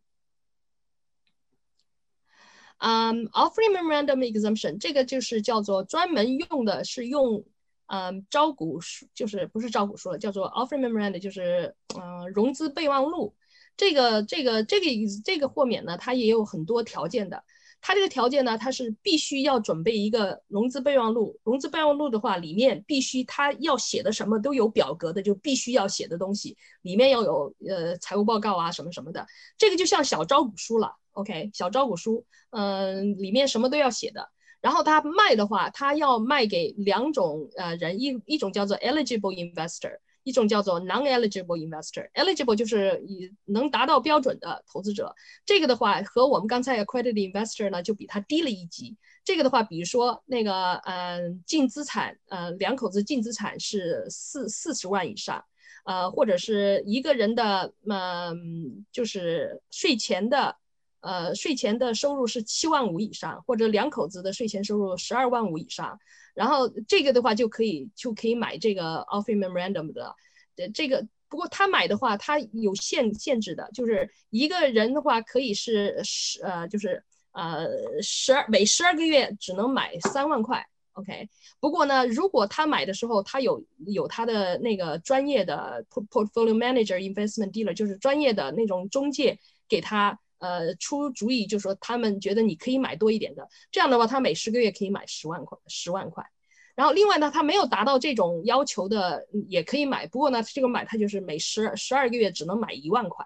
Speaker 3: 嗯，offering memorandum exemption 这个就是叫做专门用的是用嗯招股书，就是不是招股书了，叫做 offering memorandum，就是嗯融资备忘录。这个这个这个这个豁免呢，它也有很多条件的。它这个条件呢，它是必须要准备一个融资备忘录。融资备忘录的话，里面必须它要写的什么都有表格的，就必须要写的东西，里面要有呃财务报告啊什么什么的。这个就像小招股书了，OK，小招股书，嗯，里面什么都要写的。然后他卖的话，他要卖给两种呃人，一一种叫做 eligible investor。一种叫做 non-eligible investor，eligible 就是以能达到标准的投资者。这个的话和我们刚才 accredited investor 呢就比它低了一级。这个的话，比如说那个嗯净资产，呃两口子净资产是四四十万以上，呃或者是一个人的嗯就是税前的呃税前的收入是七万五以上，或者两口子的税前收入十二万五以上。然后这个的话就可以就可以买这个 offering memorandum 的，呃，这个不过他买的话，他有限限制的，就是一个人的话可以是十呃，就是呃十二每十二个月只能买三万块，OK。不过呢，如果他买的时候他有有他的那个专业的 portfolio manager investment dealer，就是专业的那种中介给他。呃，出主意就是说他们觉得你可以买多一点的，这样的话他每十个月可以买十万块，十万块。然后另外呢，他没有达到这种要求的也可以买，不过呢，这个买他就是每十十二个月只能买一万块，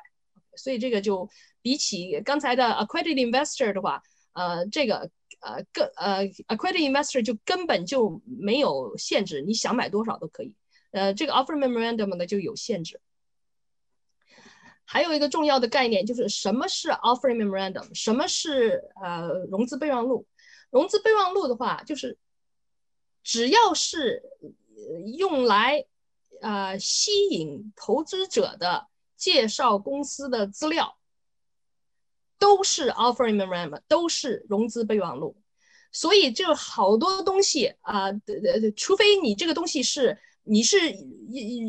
Speaker 3: 所以这个就比起刚才的 accredited investor 的话，呃，这个呃更呃 accredited investor 就根本就没有限制，你想买多少都可以。呃，这个 offer memorandum 呢就有限制。还有一个重要的概念就是什么是 Offering memorandum，什么是呃融资备忘录？融资备忘录的话，就是只要是用来呃吸引投资者的介绍公司的资料，都是 Offering memorandum，都是融资备忘录。所以就好多东西啊，呃，除非你这个东西是。你是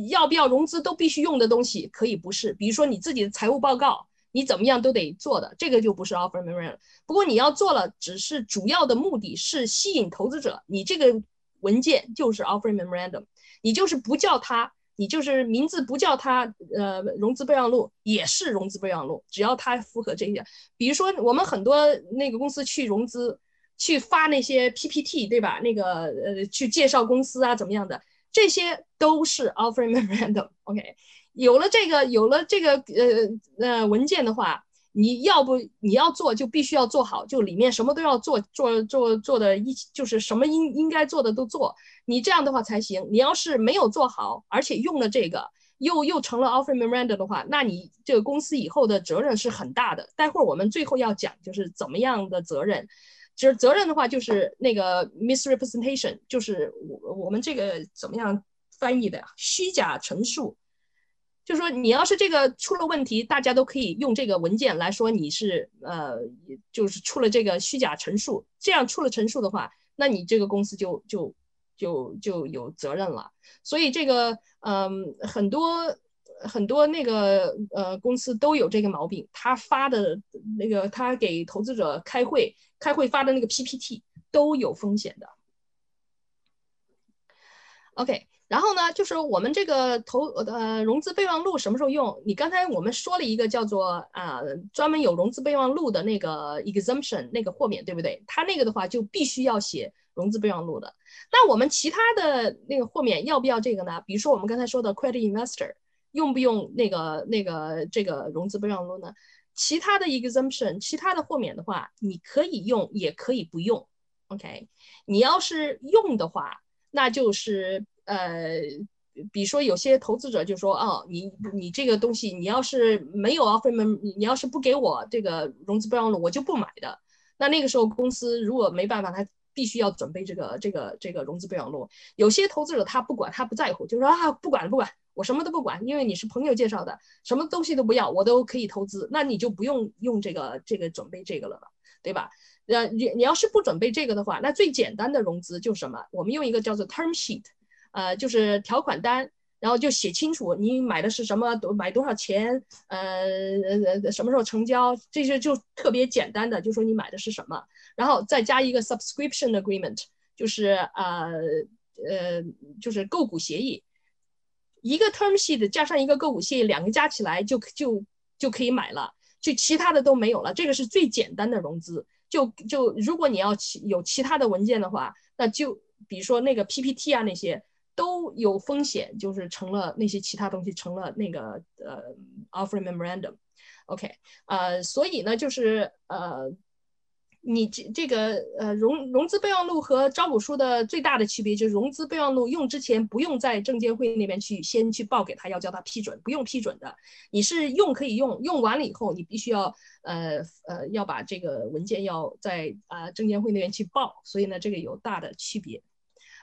Speaker 3: 要不要融资都必须用的东西，可以不是。比如说你自己的财务报告，你怎么样都得做的，这个就不是 offer memorandum。不过你要做了，只是主要的目的是吸引投资者，你这个文件就是 offer memorandum。你就是不叫它，你就是名字不叫它，呃，融资备忘录也是融资备忘录，只要它符合这些。比如说我们很多那个公司去融资，去发那些 PPT，对吧？那个呃，去介绍公司啊，怎么样的？这些都是 offer memorandum，OK，有了这个，有了这个，呃呃文件的话，你要不你要做就必须要做好，就里面什么都要做，做做做的一就是什么应应该做的都做，你这样的话才行。你要是没有做好，而且用了这个又又成了 offer memorandum 的话，那你这个公司以后的责任是很大的。待会儿我们最后要讲就是怎么样的责任。就是责任的话，就是那个 misrepresentation，就是我我们这个怎么样翻译的呀？虚假陈述，就是说你要是这个出了问题，大家都可以用这个文件来说你是呃，就是出了这个虚假陈述。这样出了陈述的话，那你这个公司就就就就有责任了。所以这个嗯，很多很多那个呃公司都有这个毛病，他发的那个他给投资者开会。开会发的那个 PPT 都有风险的。OK，然后呢，就是我们这个投呃融资备忘录什么时候用？你刚才我们说了一个叫做啊专门有融资备忘录的那个 exemption 那个豁免，对不对？它那个的话就必须要写融资备忘录的。那我们其他的那个豁免要不要这个呢？比如说我们刚才说的 credit investor 用不用那个那个这个融资备忘录呢？其他的 exemption，其他的豁免的话，你可以用，也可以不用。OK，你要是用的话，那就是呃，比如说有些投资者就说，哦，你你这个东西，你要是没有 offer，你要是不给我这个融资备忘录，我就不买的。那那个时候公司如果没办法，他必须要准备这个这个这个融资备忘录。有些投资者他不管，他不在乎，就说啊，不管了，不管。我什么都不管，因为你是朋友介绍的，什么东西都不要，我都可以投资，那你就不用用这个这个准备这个了吧，对吧？呃，你你要是不准备这个的话，那最简单的融资就是什么？我们用一个叫做 term sheet，呃，就是条款单，然后就写清楚你买的是什么，买多少钱，呃，什么时候成交，这些就特别简单的，就说你买的是什么，然后再加一个 subscription agreement，就是呃呃，就是购股协议。一个 term sheet 加上一个购股协议，两个加起来就就就可以买了，就其他的都没有了。这个是最简单的融资。就就如果你要其有其他的文件的话，那就比如说那个 PPT 啊那些都有风险，就是成了那些其他东西成了那个呃 offer memorandum。OK，呃，所以呢就是呃。你这这个呃融融资备忘录和招股书的最大的区别就是融资备忘录用之前不用在证监会那边去先去报给他要叫他批准，不用批准的。你是用可以用，用完了以后你必须要呃呃要把这个文件要在啊证监会那边去报，所以呢这个有大的区别。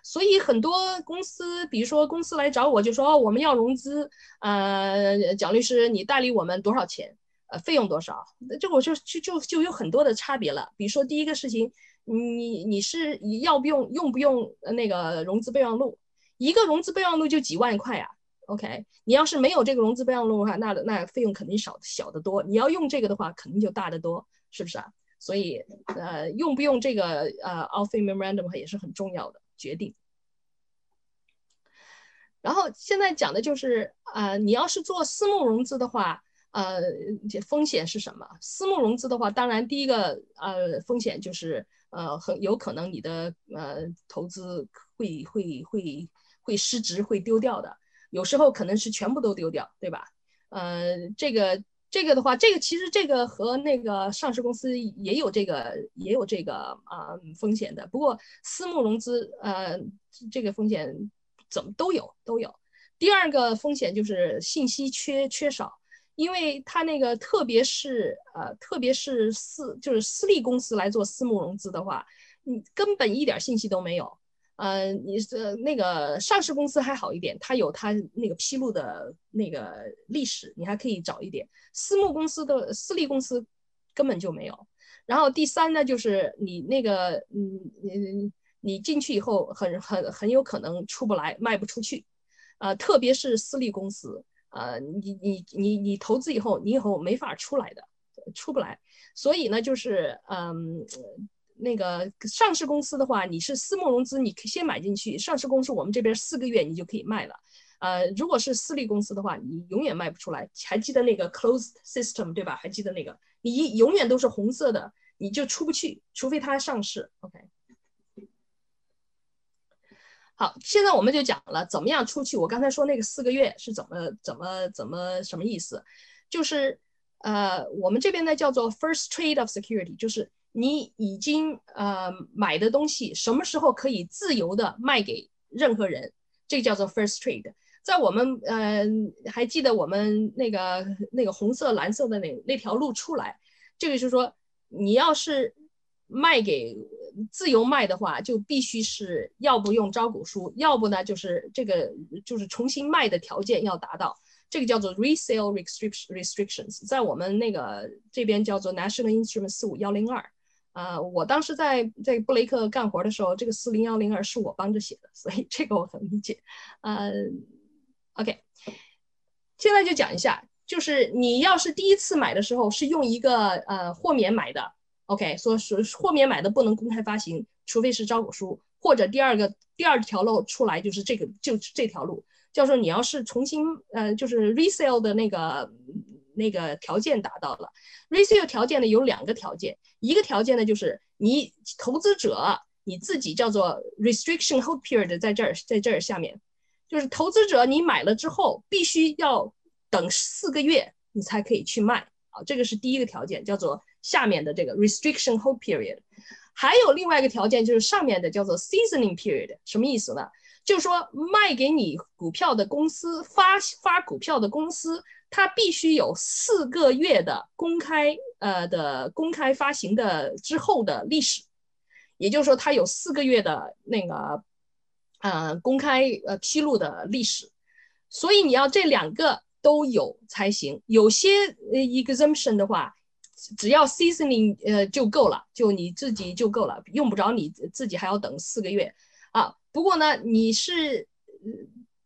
Speaker 3: 所以很多公司，比如说公司来找我就说哦我们要融资，呃蒋律师你代理我们多少钱？呃费用多少？这我就就就就有很多的差别了。比如说第一个事情，你你是要不用用不用那个融资备忘录？一个融资备忘录就几万块啊。OK，你要是没有这个融资备忘录的话，那那费用肯定少小得多。你要用这个的话，肯定就大得多，是不是啊？所以呃，用不用这个呃 offer memorandum 也是很重要的决定。然后现在讲的就是呃，你要是做私募融资的话。呃，风险是什么？私募融资的话，当然第一个呃风险就是呃很有可能你的呃投资会会会会失职，会丢掉的。有时候可能是全部都丢掉，对吧？呃，这个这个的话，这个其实这个和那个上市公司也有这个也有这个啊风险的。不过私募融资呃这个风险怎么都有都有。第二个风险就是信息缺缺少，因为它那个特别是呃特别是私就是私立公司来做私募融资的话，你根本一点信息都没有。呃，你是那个上市公司还好一点，它有它那个披露的那个历史，你还可以找一点。私募公司的私立公司根本就没有。然后第三呢，就是你那个嗯你你进去以后，很很很有可能出不来，卖不出去。呃，特别是私立公司，呃，你你你你投资以后，你以后没法出来的，出不来。所以呢，就是嗯。那个上市公司的话，你是私募融资，你先买进去。上市公司我们这边四个月你就可以卖了。呃，如果是私立公司的话，你永远卖不出来。还记得那个 closed system 对吧？还记得那个，你永远都是红色的，你就出不去，除非它上市。OK。好，现在我们就讲了怎么样出去。我刚才说那个四个月是怎么怎么怎么什么意思？就是呃，我们这边呢叫做 first trade of security，就是。你已经呃买的东西什么时候可以自由的卖给任何人？这个叫做 first trade。在我们呃还记得我们那个那个红色蓝色的那那条路出来，这个就是说你要是卖给自由卖的话，就必须是要不用招股书，要不呢就是这个就是重新卖的条件要达到。这个叫做 resale restriction restrictions，在我们那个这边叫做 national instrument 四五幺零二。啊，我当时在在布雷克干活的时候，这个四零幺零二是我帮着写的，所以这个我很理解。呃，OK，现在就讲一下，就是你要是第一次买的时候是用一个呃豁免买的，OK，说是豁免买的不能公开发行，除非是招股书，或者第二个第二条路出来就是这个就这条路，叫做你要是重新呃就是 resale 的那个。那个条件达到了，resale 条件呢有两个条件，一个条件呢就是你投资者你自己叫做 restriction hold period 在这儿在这儿下面，就是投资者你买了之后必须要等四个月你才可以去卖。啊，这个是第一个条件，叫做下面的这个 restriction hold period，还有另外一个条件就是上面的叫做 seasoning period，什么意思呢？就是说卖给你股票的公司发发股票的公司。它必须有四个月的公开，呃的公开发行的之后的历史，也就是说，它有四个月的那个，呃，公开呃披露的历史，所以你要这两个都有才行。有些 exemption 的话，只要 seasoning 呃就够了，就你自己就够了，用不着你自己还要等四个月啊。不过呢，你是。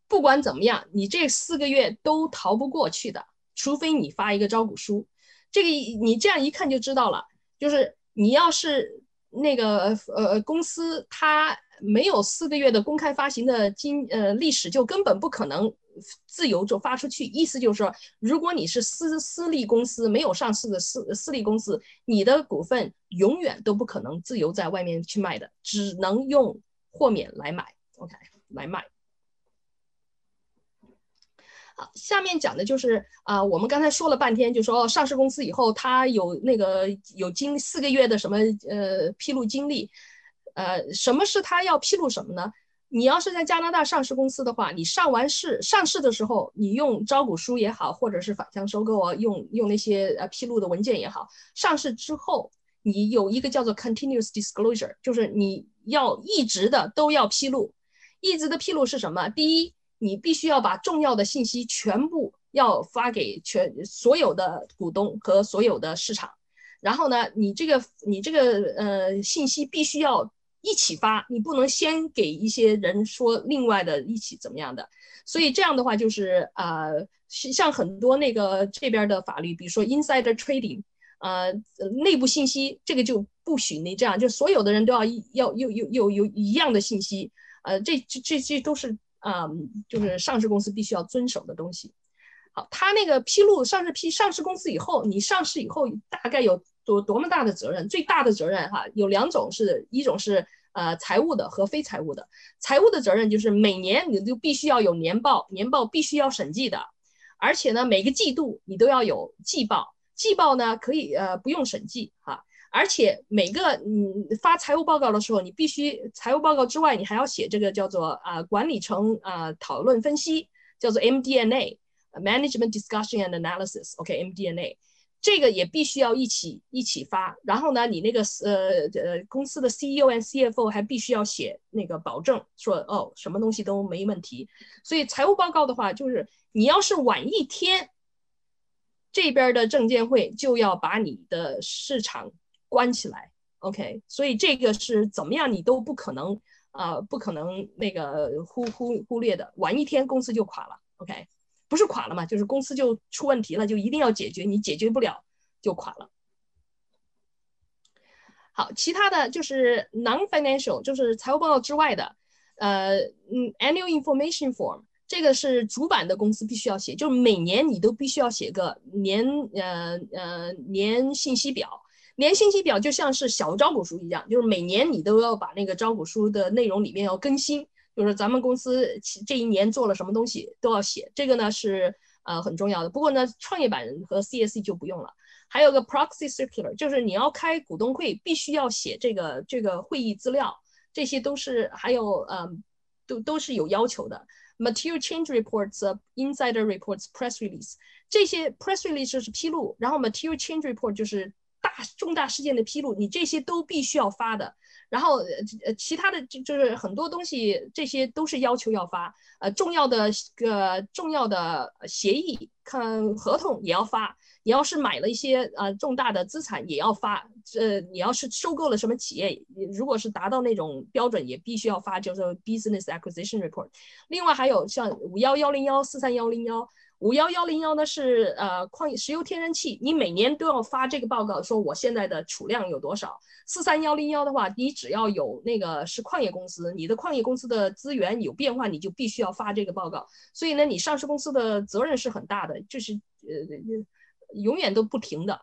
Speaker 3: 不管怎么样，你这四个月都逃不过去的，除非你发一个招股书。这个你这样一看就知道了，就是你要是那个呃公司它没有四个月的公开发行的经呃历史，就根本不可能自由就发出去。意思就是说，如果你是私私立公司，没有上市的私私立公司，你的股份永远都不可能自由在外面去卖的，只能用豁免来买，OK 来卖。好下面讲的就是啊，我们刚才说了半天，就说上市公司以后，它有那个有经四个月的什么呃披露经历，呃，什么是它要披露什么呢？你要是在加拿大上市公司的话，你上完市上市的时候，你用招股书也好，或者是反向收购啊，用用那些呃披露的文件也好，上市之后，你有一个叫做 continuous disclosure，就是你要一直的都要披露，一直的披露是什么？第一。你必须要把重要的信息全部要发给全所有的股东和所有的市场，然后呢，你这个你这个呃信息必须要一起发，你不能先给一些人说另外的一起怎么样的，所以这样的话就是呃像很多那个这边的法律，比如说 insider trading，呃内部信息这个就不许你这样，就所有的人都要要有有有有一样的信息，呃这这这这都是。啊，就是上市公司必须要遵守的东西。好，他那个披露上市批上市公司以后，你上市以后大概有多多么大的责任？最大的责任哈，有两种，是一种是呃财务的和非财务的。财务的责任就是每年你就必须要有年报，年报必须要审计的。而且呢，每个季度你都要有季报，季报呢可以呃不用审计哈，而且每个你发财务报告的时候，你必须财务报告之外，你还要写这个叫做啊管理层啊讨论分析，叫做 MDNA，Management Discussion and Analysis，OK，MDNA。这个也必须要一起一起发，然后呢，你那个呃呃公司的 CEO and CFO 还必须要写那个保证，说哦什么东西都没问题。所以财务报告的话，就是你要是晚一天，这边的证监会就要把你的市场关起来。OK，所以这个是怎么样你都不可能啊，不可能那个忽忽忽略的，晚一天公司就垮了。OK。不是垮了嘛，就是公司就出问题了，就一定要解决，你解决不了就垮了。好，其他的就是 non-financial，就是财务报告之外的，呃，嗯，annual information form，这个是主板的公司必须要写，就是每年你都必须要写个年，呃呃年信息表，年信息表就像是小招股书一样，就是每年你都要把那个招股书的内容里面要更新。就是咱们公司这一年做了什么东西都要写，这个呢是呃很重要的。不过呢，创业板和 CSC 就不用了。还有个 proxy circular，就是你要开股东会，必须要写这个这个会议资料，这些都是还有呃都都是有要求的。Material change reports、insider reports、press release，这些 press release 就是披露，然后 material change report 就是大重大事件的披露，你这些都必须要发的。然后呃其他的就就是很多东西，这些都是要求要发。呃，重要的个重要的协议看合同也要发。你要是买了一些呃重大的资产也要发。呃，你要是收购了什么企业，如果是达到那种标准，也必须要发，叫做 business acquisition report。另外还有像五幺幺零幺四三幺零幺。五幺幺零幺呢是呃矿石油天然气，你每年都要发这个报告，说我现在的储量有多少。四三幺零幺的话，你只要有那个是矿业公司，你的矿业公司的资源有变化，你就必须要发这个报告。所以呢，你上市公司的责任是很大的，就是呃永远都不停的。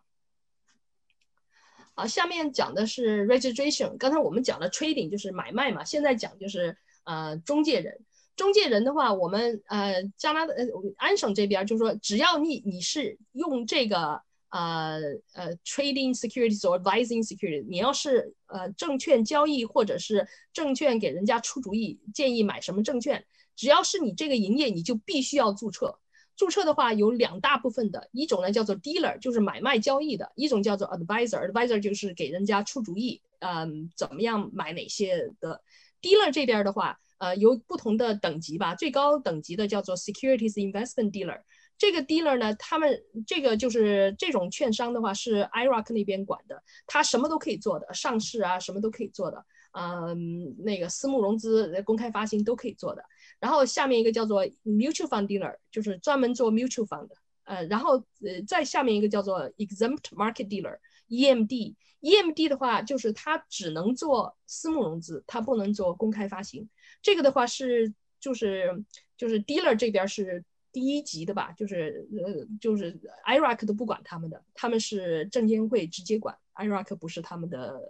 Speaker 3: 好，下面讲的是 registration。刚才我们讲了 trading 就是买卖嘛，现在讲就是呃中介人。中介人的话，我们呃加拿大呃安省这边就是说，只要你你是用这个呃呃 trading securities or advising securities，你要是呃证券交易或者是证券给人家出主意，建议买什么证券，只要是你这个营业，你就必须要注册。注册的话有两大部分的，一种呢叫做 dealer，就是买卖交易的；一种叫做 advisor，advisor 就是给人家出主意，嗯，怎么样买哪些的。dealer 这边的话。呃，有不同的等级吧，最高等级的叫做 Securities Investment Dealer。这个 dealer 呢，他们这个就是这种券商的话是 Iraq 那边管的，他什么都可以做的，上市啊什么都可以做的，嗯，那个私募融资、公开发行都可以做的。然后下面一个叫做 Mutual Fund Dealer，就是专门做 Mutual Fund 的。呃，然后呃再下面一个叫做 Exempt Market Dealer，EMD。EMD 的话就是他只能做私募融资，他不能做公开发行。这个的话是就是就是 dealer 这边是第一级的吧，就是呃就是 Iraq 都不管他们的，他们是证监会直接管，Iraq 不是他们的，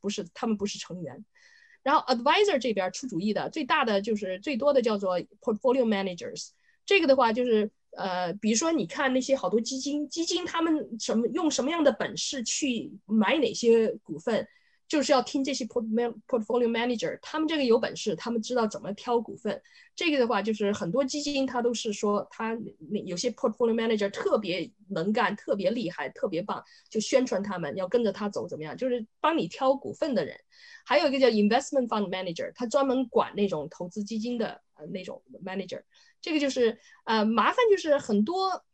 Speaker 3: 不是他们不是成员。然后 advisor 这边出主意的最大的就是最多的叫做 portfolio managers，这个的话就是呃比如说你看那些好多基金，基金他们什么用什么样的本事去买哪些股份。就是要听这些 port portfolio manager，他们这个有本事，他们知道怎么挑股份。这个的话，就是很多基金他都是说，他有些 portfolio manager 特别能干，特别厉害，特别棒，就宣传他们要跟着他走，怎么样？就是帮你挑股份的人。还有一个叫 investment fund manager，他专门管那种投资基金的呃那种 manager。这个就是呃麻烦，就是很多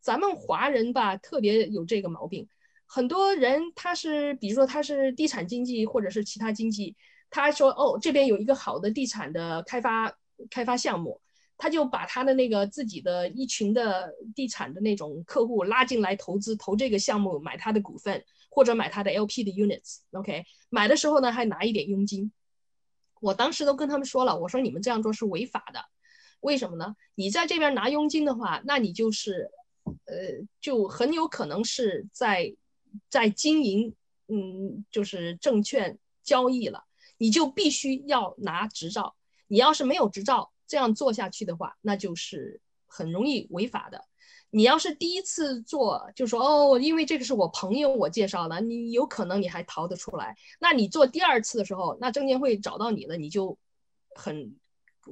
Speaker 3: 咱们华人吧，特别有这个毛病。很多人他是，比如说他是地产经济或者是其他经济，他说哦这边有一个好的地产的开发开发项目，他就把他的那个自己的一群的地产的那种客户拉进来投资，投这个项目买他的股份或者买他的 LP 的 units，OK，买的时候呢还拿一点佣金。我当时都跟他们说了，我说你们这样做是违法的，为什么呢？你在这边拿佣金的话，那你就是呃就很有可能是在。在经营，嗯，就是证券交易了，你就必须要拿执照。你要是没有执照，这样做下去的话，那就是很容易违法的。你要是第一次做，就说哦，因为这个是我朋友我介绍的，你有可能你还逃得出来。那你做第二次的时候，那证监会找到你了，你就很，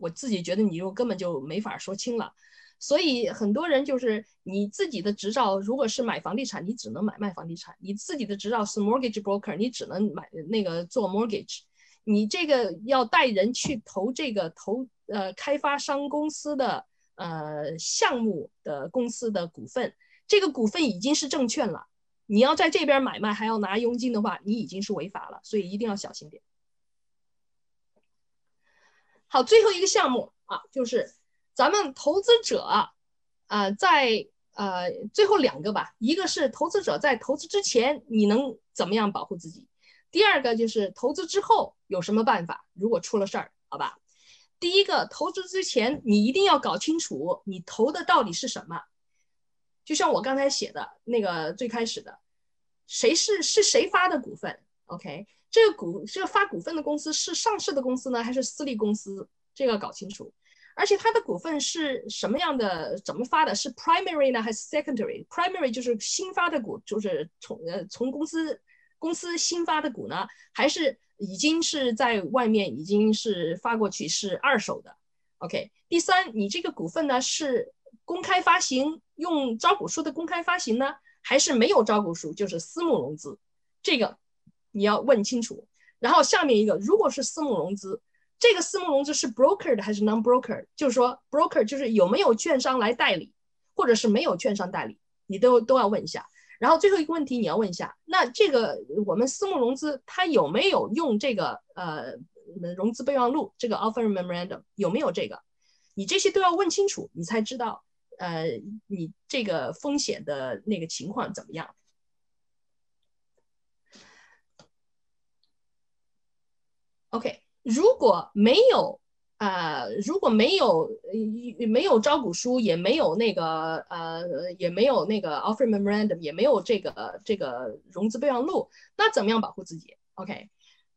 Speaker 3: 我自己觉得你就根本就没法说清了。所以很多人就是你自己的执照，如果是买房地产，你只能买卖房地产；你自己的执照是 mortgage broker，你只能买那个做 mortgage。你这个要带人去投这个投呃开发商公司的呃项目的公司的股份，这个股份已经是证券了。你要在这边买卖还要拿佣金的话，你已经是违法了，所以一定要小心点。好，最后一个项目啊，就是咱们投资者啊，在呃最后两个吧，一个是投资者在投资之前你能怎么样保护自己。第二个就是投资之后有什么办法？如果出了事儿，好吧。第一个，投资之前你一定要搞清楚你投的到底是什么。就像我刚才写的那个最开始的，谁是是谁发的股份？OK，这个股这个发股份的公司是上市的公司呢，还是私立公司？这个搞清楚。而且它的股份是什么样的？怎么发的？是 primary 呢，还是 secondary？primary 就是新发的股，就是从呃从公司。公司新发的股呢，还是已经是在外面已经是发过去是二手的？OK。第三，你这个股份呢是公开发行用招股书的公开发行呢，还是没有招股书就是私募融资？这个你要问清楚。然后下面一个，如果是私募融资，这个私募融资是 broker 的还是 non-broker？就是说 broker 就是有没有券商来代理，或者是没有券商代理，你都都要问一下。然后最后一个问题你要问一下，那这个我们私募融资它有没有用这个呃融资备忘录这个 offer memorandum 有没有这个？你这些都要问清楚，你才知道呃你这个风险的那个情况怎么样。OK，如果没有。呃，如果没有没有招股书，也没有那个呃，也没有那个 offer memorandum，也没有这个这个融资备忘录，那怎么样保护自己？OK，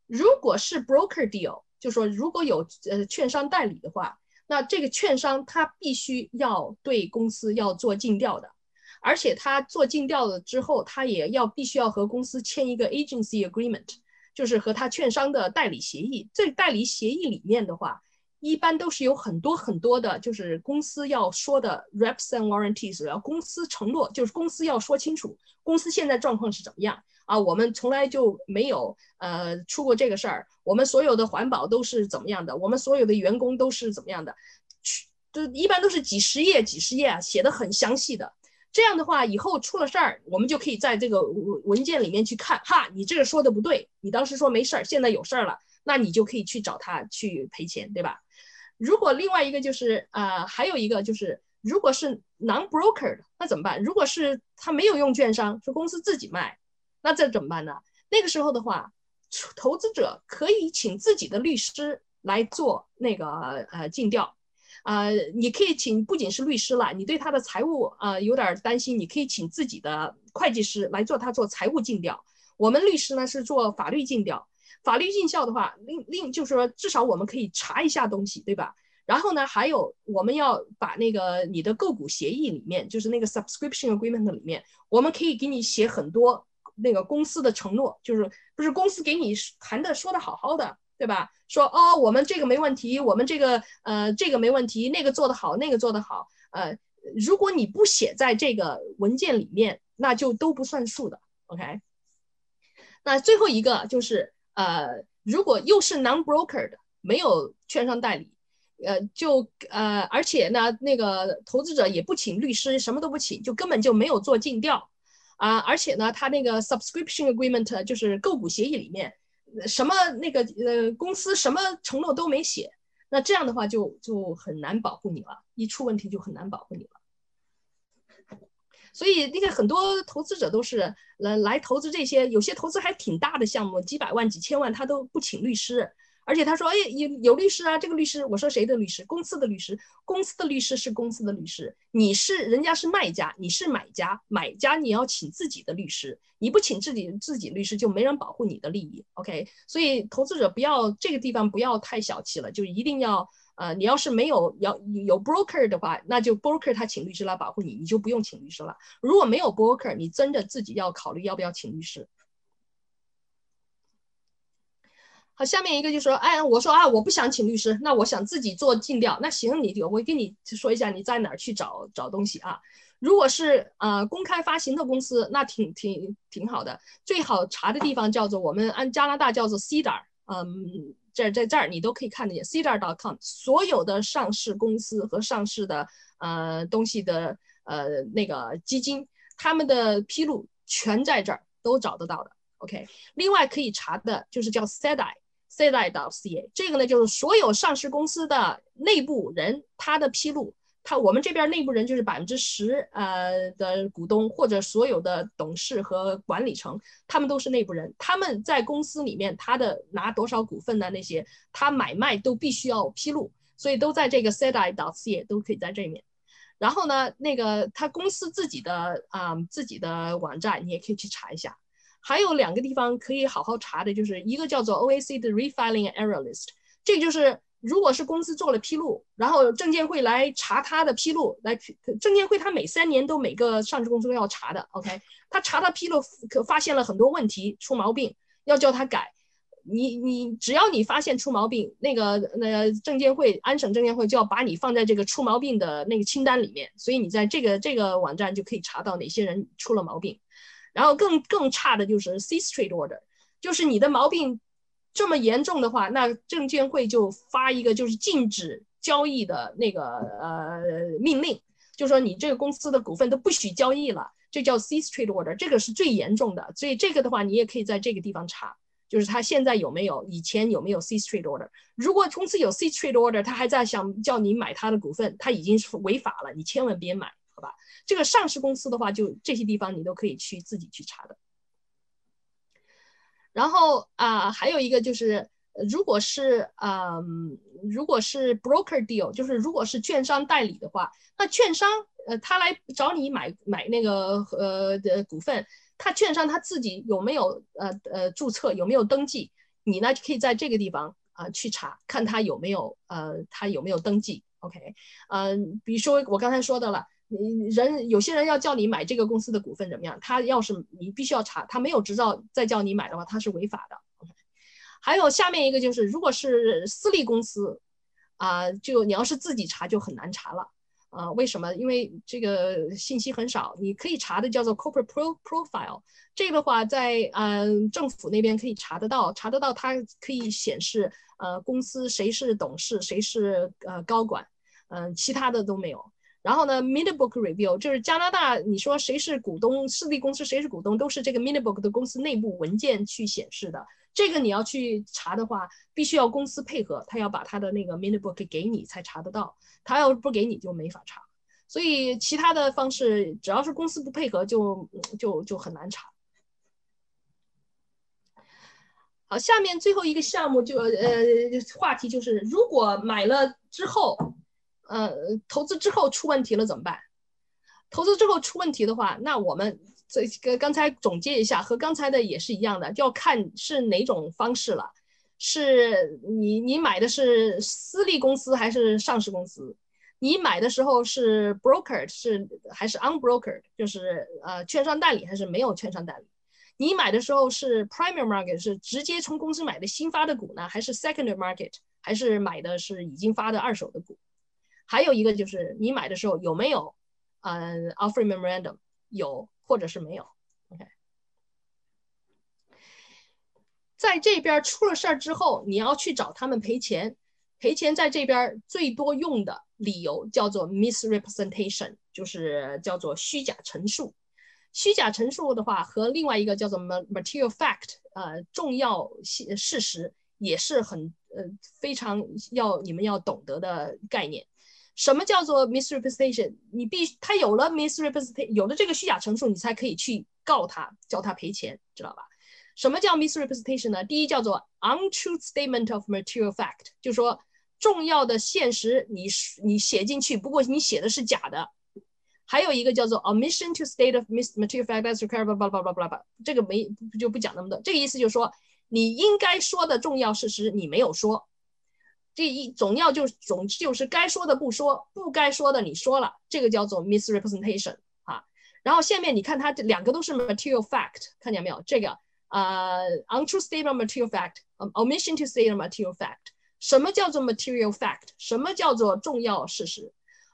Speaker 3: 如果是 broker deal，就说如果有呃券商代理的话，那这个券商他必须要对公司要做尽调的，而且他做尽调了之后，他也要必须要和公司签一个 agency agreement，就是和他券商的代理协议。这代理协议里面的话。一般都是有很多很多的，就是公司要说的 reps and warranties，然后公司承诺就是公司要说清楚，公司现在状况是怎么样啊？我们从来就没有呃出过这个事儿，我们所有的环保都是怎么样的？我们所有的员工都是怎么样的？去都一般都是几十页几十页啊，写的很详细的。这样的话，以后出了事儿，我们就可以在这个文文件里面去看，哈，你这个说的不对，你当时说没事儿，现在有事儿了，那你就可以去找他去赔钱，对吧？如果另外一个就是啊，还有一个就是，如果是 non-broker 的，那怎么办？如果是他没有用券商，是公司自己卖，那这怎么办呢？那个时候的话，投资者可以请自己的律师来做那个呃尽调，啊，你可以请不仅是律师了，你对他的财务啊有点担心，你可以请自己的会计师来做他做财务尽调。我们律师呢是做法律尽调。法律尽效的话，另另就是说，至少我们可以查一下东西，对吧？然后呢，还有我们要把那个你的购股协议里面，就是那个 subscription agreement 里面，我们可以给你写很多那个公司的承诺，就是不是公司给你谈的说的好好的，对吧？说哦，我们这个没问题，我们这个呃这个没问题，那个做得好，那个做得好，呃，如果你不写在这个文件里面，那就都不算数的，OK？那最后一个就是。呃，如果又是 non-broker 的，没有券商代理，呃，就呃，而且呢，那个投资者也不请律师，什么都不请，就根本就没有做尽调，啊，而且呢，他那个 subscription agreement 就是购股协议里面，什么那个呃公司什么承诺都没写，那这样的话就就很难保护你了，一出问题就很难保护你了。所以那个很多投资者都是来来投资这些，有些投资还挺大的项目，几百万、几千万，他都不请律师，而且他说，哎，有有律师啊，这个律师，我说谁的律师？公司的律师，公司的律师是公司的律师，你是人家是卖家，你是买家，买家你要请自己的律师，你不请自己自己律师就没人保护你的利益，OK？所以投资者不要这个地方不要太小气了，就一定要。呃，你要是没有要有 broker 的话，那就 broker 他请律师来保护你，你就不用请律师了。如果没有 broker，你真的自己要考虑要不要请律师。好，下面一个就说，哎，我说啊，我不想请律师，那我想自己做尽调。那行，你我跟你说一下你在哪儿去找找东西啊？如果是呃公开发行的公司，那挺挺挺好的。最好查的地方叫做我们按加拿大叫做 Cedar，嗯。这在这儿你都可以看得见 Cedar.com，所有的上市公司和上市的呃东西的呃那个基金，他们的披露全在这儿都找得到的。OK，另外可以查的就是叫 Sedai cdi，cdi.ca，这个呢就是所有上市公司的内部人他的披露。他我们这边内部人就是百分之十呃的股东或者所有的董事和管理层，他们都是内部人。他们在公司里面他的拿多少股份的那些，他买卖都必须要披露，所以都在这个 cdi.ca 都可以在这里面。然后呢，那个他公司自己的啊自己的网站你也可以去查一下。还有两个地方可以好好查的，就是一个叫做 OAC 的 Refiling Error List，这个就是。如果是公司做了披露，然后证监会来查他的披露，来证监会他每三年都每个上市公司都要查的，OK？他查他披露可发现了很多问题出毛病，要叫他改。你你只要你发现出毛病，那个那证监会安省证监会就要把你放在这个出毛病的那个清单里面，所以你在这个这个网站就可以查到哪些人出了毛病。然后更更差的就是 C Street Order，就是你的毛病。这么严重的话，那证监会就发一个就是禁止交易的那个呃命令，就说你这个公司的股份都不许交易了，这叫 C Street Order，这个是最严重的。所以这个的话，你也可以在这个地方查，就是他现在有没有，以前有没有 C Street Order。如果公司有 C Street Order，他还在想叫你买他的股份，他已经是违法了，你千万别买，吧？这个上市公司的话，就这些地方你都可以去自己去查的。然后啊，还有一个就是，如果是嗯，如果是 broker deal，就是如果是券商代理的话，那券商呃，他来找你买买那个呃的股份，他券商他自己有没有呃呃注册，有没有登记？你呢可以在这个地方啊去查，看他有没有呃他有没有登记。OK，嗯，比如说我刚才说的了。你人有些人要叫你买这个公司的股份怎么样？他要是你必须要查，他没有执照再叫你买的话，他是违法的。还有下面一个就是，如果是私立公司，啊，就你要是自己查就很难查了。啊，为什么？因为这个信息很少，你可以查的叫做 corporate pro profile，这个的话在嗯政府那边可以查得到，查得到它可以显示呃公司谁是董事，谁是呃高管，嗯，其他的都没有。然后呢，Minibook review 就是加拿大，你说谁是股东，私立公司谁是股东，都是这个 Minibook 的公司内部文件去显示的。这个你要去查的话，必须要公司配合，他要把他的那个 Minibook 给你才查得到。他要不给你就没法查。所以其他的方式，只要是公司不配合，就就就很难查。好，下面最后一个项目就呃话题就是，如果买了之后。呃，投资之后出问题了怎么办？投资之后出问题的话，那我们这个刚才总结一下，和刚才的也是一样的，就要看是哪种方式了。是你你买的是私立公司还是上市公司？你买的时候是 broker 是还是 unbroker，就是呃券商代理还是没有券商代理？你买的时候是 primary market 是直接从公司买的新发的股呢，还是 secondary market 还是买的是已经发的二手的股？还有一个就是你买的时候有没有，嗯，offer memorandum 有或者是没有，OK，在这边出了事儿之后，你要去找他们赔钱，赔钱在这边最多用的理由叫做 misrepresentation，就是叫做虚假陈述。虚假陈述的话和另外一个叫做 material fact，呃，重要事实也是很呃非常要你们要懂得的概念。什么叫做 misrepresentation？你必须他有了 misrepresentation，有了这个虚假陈述，你才可以去告他，叫他赔钱，知道吧？什么叫 misrepresentation 呢？第一叫做 untrue statement of material fact，就说重要的现实你你写进去，不过你写的是假的。还有一个叫做 omission to state of material fact as required，巴拉巴拉巴拉巴拉，这个没就不讲那么多。这个意思就是说，你应该说的重要事实你没有说。这一总要就总之就是该说的不说，不该说的你说了，这个叫做 misrepresentation 啊。然后下面你看它这两个都是 material fact，看见没有？这个呃 untrue statement material fact，omission to state material fact。什么叫做 material fact？什么叫做重要事实？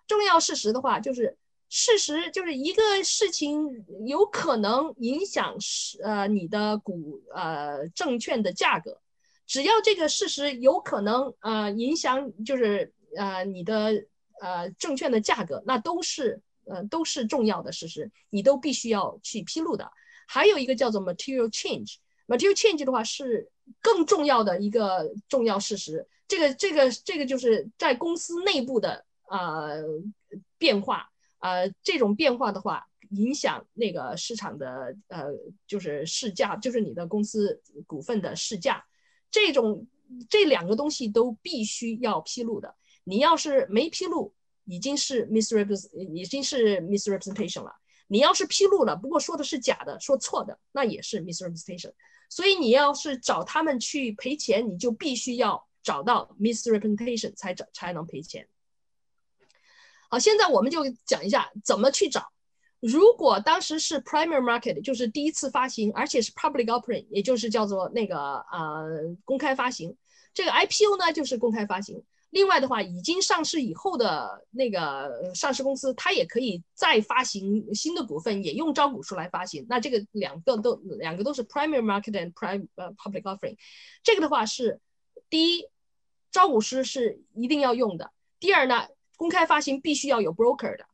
Speaker 3: 重要事实的话，就是事实就是一个事情有可能影响是呃你的股呃证券的价格。只要这个事实有可能呃影响，就是呃你的呃证券的价格，那都是呃都是重要的事实，你都必须要去披露的。还有一个叫做 material change，material change 的话是更重要的一个重要事实。这个这个这个就是在公司内部的呃变化，呃这种变化的话影响那个市场的呃就是市价，就是你的公司股份的市价。这种这两个东西都必须要披露的，你要是没披露，已经是 misrepresent，已经是 misrepresentation 了。你要是披露了，不过说的是假的，说错的，那也是 misrepresentation。所以你要是找他们去赔钱，你就必须要找到 misrepresentation 才找才能赔钱。好，现在我们就讲一下怎么去找。如果当时是 primary market，就是第一次发行，而且是 public offering，也就是叫做那个呃公开发行。这个 IPO 呢就是公开发行。另外的话，已经上市以后的那个上市公司，它也可以再发行新的股份，也用招股书来发行。那这个两个都两个都是 primary market and prime 呃 public offering。这个的话是第一，招股书是一定要用的。第二呢，公开发行必须要有 broker 的。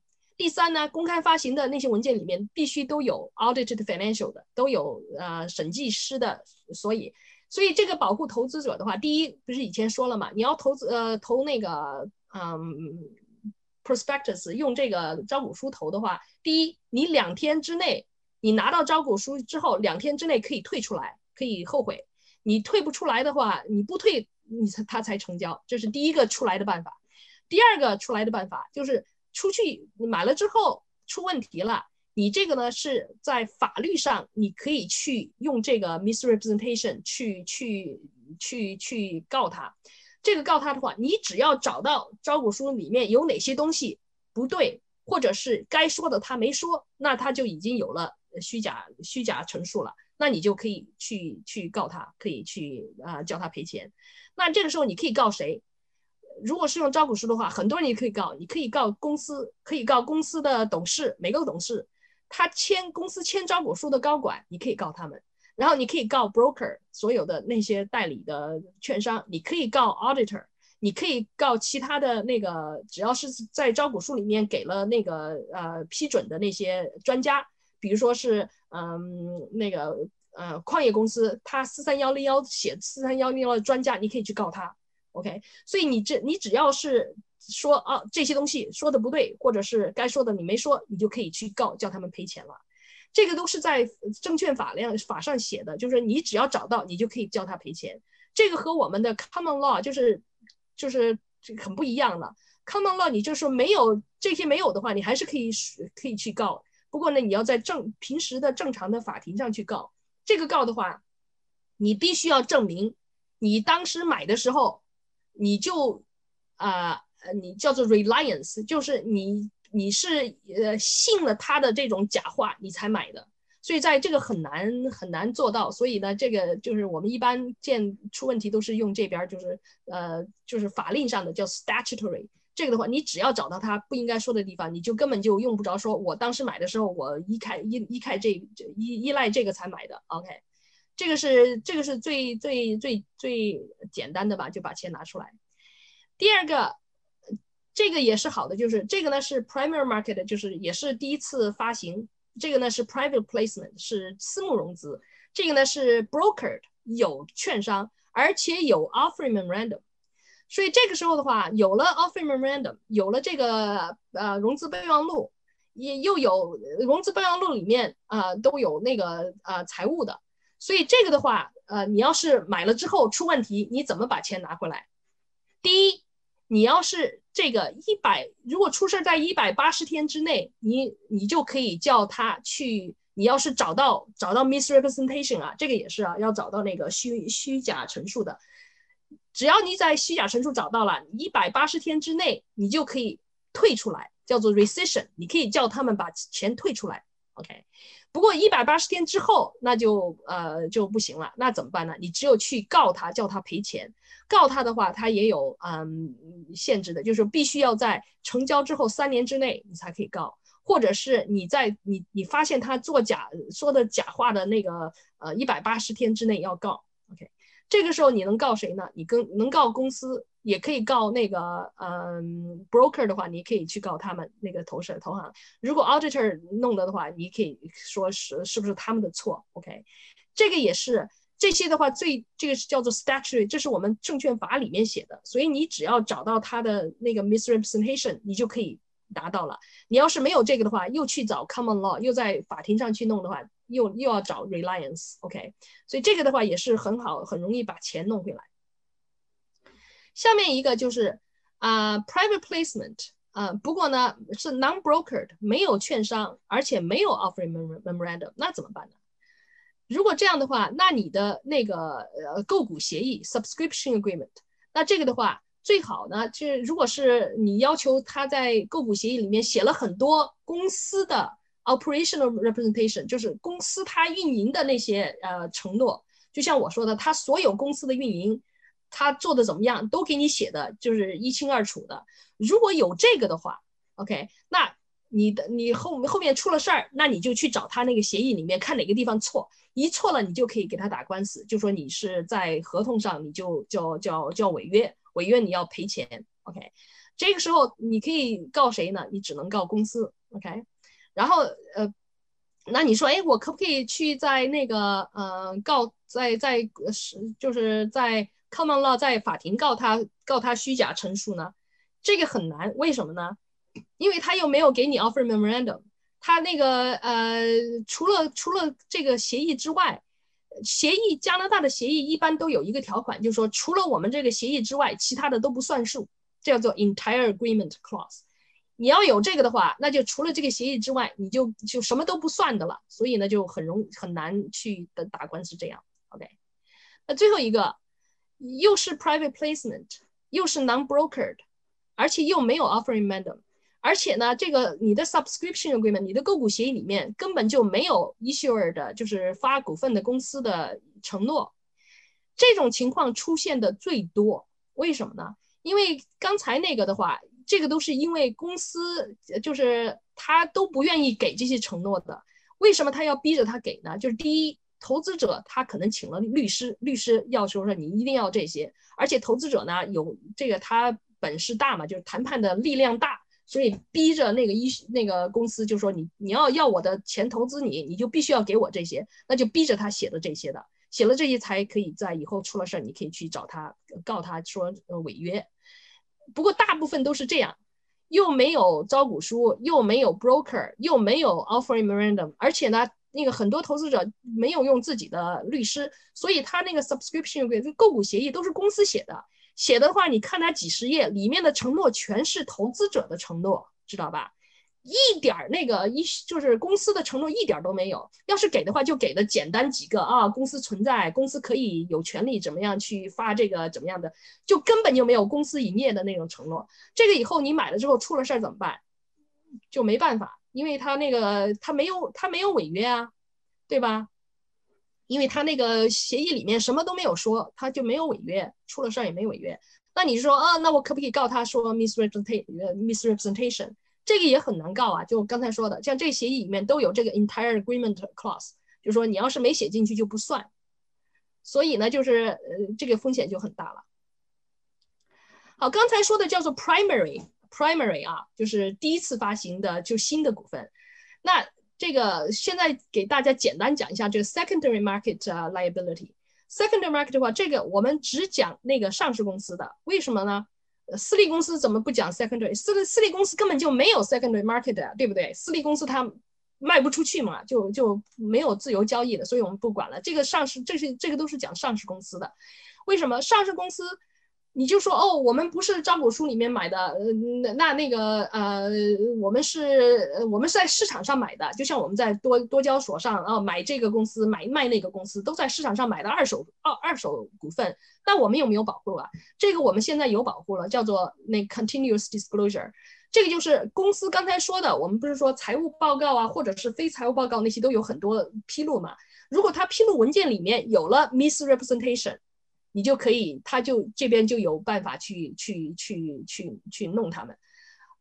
Speaker 3: 第三呢，公开发行的那些文件里面必须都有 audited financial 的，都有呃审计师的，所以所以这个保护投资者的话，第一不是以前说了嘛，你要投资呃投那个嗯 prospectus 用这个招股书投的话，第一你两天之内你拿到招股书之后，两天之内可以退出来，可以后悔，你退不出来的话，你不退你才他才成交，这是第一个出来的办法。第二个出来的办法就是。出去买了之后出问题了，你这个呢是在法律上你可以去用这个 misrepresentation 去去去去告他。这个告他的话，你只要找到招股书里面有哪些东西不对，或者是该说的他没说，那他就已经有了虚假虚假陈述了，那你就可以去去告他，可以去啊叫他赔钱。那这个时候你可以告谁？如果是用招股书的话，很多人也可以告，你可以告公司，可以告公司的董事，每个董事他签公司签招股书的高管，你可以告他们。然后你可以告 broker，所有的那些代理的券商，你可以告 auditor，你可以告其他的那个，只要是在招股书里面给了那个呃批准的那些专家，比如说是嗯那个呃矿业公司，他四三幺零幺写四三幺零幺的专家，你可以去告他。OK，所以你这你只要是说啊这些东西说的不对，或者是该说的你没说，你就可以去告叫他们赔钱了。这个都是在证券法量法上写的，就是你只要找到，你就可以叫他赔钱。这个和我们的 Common Law 就是就是这很不一样的。Common Law 你就说没有这些没有的话，你还是可以可以去告。不过呢，你要在正平时的正常的法庭上去告。这个告的话，你必须要证明你当时买的时候。你就啊呃，你叫做 reliance，就是你你是呃信了他的这种假话，你才买的，所以在这个很难很难做到。所以呢，这个就是我们一般见出问题都是用这边就是呃就是法令上的叫 statutory。这个的话，你只要找到他不应该说的地方，你就根本就用不着说，我当时买的时候我依开依依开这依依赖这个才买的。OK。这个是这个是最最最最简单的吧，就把钱拿出来。第二个，这个也是好的，就是这个呢是 primary market，就是也是第一次发行。这个呢是 private placement，是私募融资。这个呢是 brokered，有券商，而且有 offering memorandum。所以这个时候的话，有了 offering memorandum，有了这个呃融资备忘录，也又有融资备忘录里面啊都有那个呃财务的。所以这个的话，呃，你要是买了之后出问题，你怎么把钱拿回来？第一，你要是这个一百，如果出事在一百八十天之内，你你就可以叫他去。你要是找到找到 misrepresentation 啊，这个也是啊，要找到那个虚虚假陈述的。只要你在虚假陈述找到了，一百八十天之内你就可以退出来，叫做 recission，你可以叫他们把钱退出来。OK，不过一百八十天之后那就呃就不行了，那怎么办呢？你只有去告他，叫他赔钱。告他的话，他也有嗯限制的，就是必须要在成交之后三年之内你才可以告，或者是你在你你发现他作假说的假话的那个呃一百八十天之内要告。OK，这个时候你能告谁呢？你跟能告公司，也可以告那个嗯 broker 的话，你可以去告他们那个投审投行。如果 auditor 弄的的话，你可以说是是不是他们的错？OK，这个也是。这些的话，最这个是叫做 statute，这是我们证券法里面写的，所以你只要找到它的那个 misrepresentation，你就可以达到了。你要是没有这个的话，又去找 common law，又在法庭上去弄的话，又又要找 reliance，OK？所以这个的话也是很好，很容易把钱弄回来。下面一个就是啊，private placement，啊，不过呢是 non-brokered，没有券商，而且没有 offering memorandum，那怎么办呢？如果这样的话，那你的那个呃购股协议 （subscription agreement），那这个的话最好呢，就是如果是你要求他在购股协议里面写了很多公司的 operational representation，就是公司它运营的那些呃承诺，就像我说的，他所有公司的运营，他做的怎么样，都给你写的就是一清二楚的。如果有这个的话，OK，那。你的你后后面出了事儿，那你就去找他那个协议里面看哪个地方错，一错了你就可以给他打官司，就说你是在合同上你就叫叫叫违约，违约你要赔钱，OK，这个时候你可以告谁呢？你只能告公司，OK，然后呃，那你说哎，我可不可以去在那个呃告在在是就是在 common law 在法庭告他告他虚假陈述呢？这个很难，为什么呢？因为他又没有给你 offer memorandum，他那个呃，除了除了这个协议之外，协议加拿大的协议一般都有一个条款，就是说除了我们这个协议之外，其他的都不算数，叫做 entire agreement clause。你要有这个的话，那就除了这个协议之外，你就就什么都不算的了。所以呢，就很容很难去的打官司这样。OK，那最后一个又是 private placement，又是 non-brokered，而且又没有 offering mandate，。而且呢，这个你的 subscription agreement，你的购股协议里面根本就没有 issuer 的，就是发股份的公司的承诺。这种情况出现的最多，为什么呢？因为刚才那个的话，这个都是因为公司就是他都不愿意给这些承诺的。为什么他要逼着他给呢？就是第一，投资者他可能请了律师，律师要求说你一定要这些，而且投资者呢有这个他本事大嘛，就是谈判的力量大。所以逼着那个一那个公司就说你你要要我的钱投资你，你就必须要给我这些，那就逼着他写的这些的，写了这些才可以在以后出了事儿，你可以去找他告他说违约。不过大部分都是这样，又没有招股书，又没有 broker，又没有 offering memorandum，而且呢，那个很多投资者没有用自己的律师，所以他那个 subscription 购股协议都是公司写的。写的话，你看他几十页，里面的承诺全是投资者的承诺，知道吧？一点儿那个一就是公司的承诺一点都没有。要是给的话，就给的简单几个啊，公司存在，公司可以有权利怎么样去发这个怎么样的，就根本就没有公司营业的那种承诺。这个以后你买了之后出了事儿怎么办？就没办法，因为他那个他没有他没有违约啊，对吧？因为他那个协议里面什么都没有说，他就没有违约，出了事儿也没违约。那你说啊，那我可不可以告他说 misrepresentation？misrepresentation 这个也很难告啊。就刚才说的，像这协议里面都有这个 entire agreement clause，就说你要是没写进去就不算。所以呢，就是呃这个风险就很大了。好，刚才说的叫做 primary Primary 啊，就是第一次发行的就新的股份。那这个现在给大家简单讲一下这个 secondary market liability。secondary market 的话，这个我们只讲那个上市公司的，为什么呢？私立公司怎么不讲 secondary？私立私立公司根本就没有 secondary market，对不对？私立公司它卖不出去嘛，就就没有自由交易的，所以我们不管了。这个上市，这是这个都是讲上市公司的。为什么上市公司你就说哦，我们不是招股书里面买的，呃，那那那个呃，我们是我们是在市场上买的，就像我们在多多交所上啊买这个公司买卖那个公司，都在市场上买的二手二二手股份。那我们有没有保护啊？这个我们现在有保护了，叫做那 continuous disclosure。这个就是公司刚才说的，我们不是说财务报告啊，或者是非财务报告那些都有很多披露嘛？如果他披露文件里面有了 misrepresentation。你就可以，他就这边就有办法去去去去去弄他们。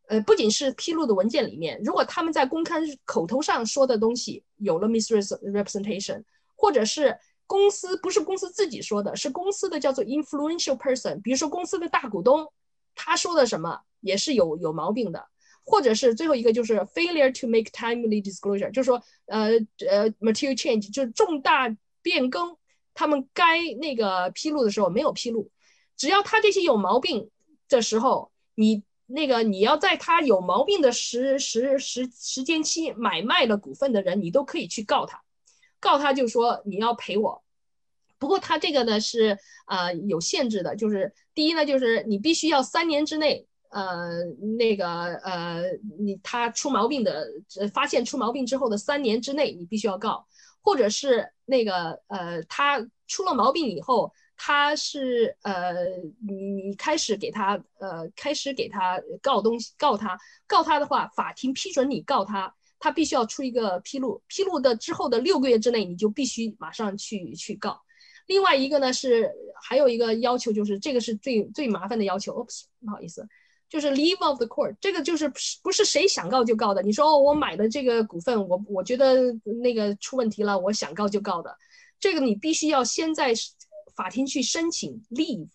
Speaker 3: 呃，不仅是披露的文件里面，如果他们在公开口头上说的东西有了 misrepresentation，或者是公司不是公司自己说的，是公司的叫做 influential person，比如说公司的大股东，他说的什么也是有有毛病的，或者是最后一个就是 failure to make timely disclosure，就是说呃呃 material change 就是重大变更。他们该那个披露的时候没有披露，只要他这些有毛病的时候，你那个你要在他有毛病的时时时时间期买卖了股份的人，你都可以去告他，告他就说你要赔我。不过他这个呢是呃有限制的，就是第一呢就是你必须要三年之内，呃那个呃你他出毛病的发现出毛病之后的三年之内你必须要告。或者是那个呃，他出了毛病以后，他是呃，你你开始给他呃，开始给他告东西，告他，告他的话，法庭批准你告他，他必须要出一个披露，披露的之后的六个月之内，你就必须马上去去告。另外一个呢是还有一个要求，就是这个是最最麻烦的要求。Oops，不好意思。就是 leave of the court，这个就是不是谁想告就告的。你说哦，我买的这个股份，我我觉得那个出问题了，我想告就告的。这个你必须要先在法庭去申请 leave，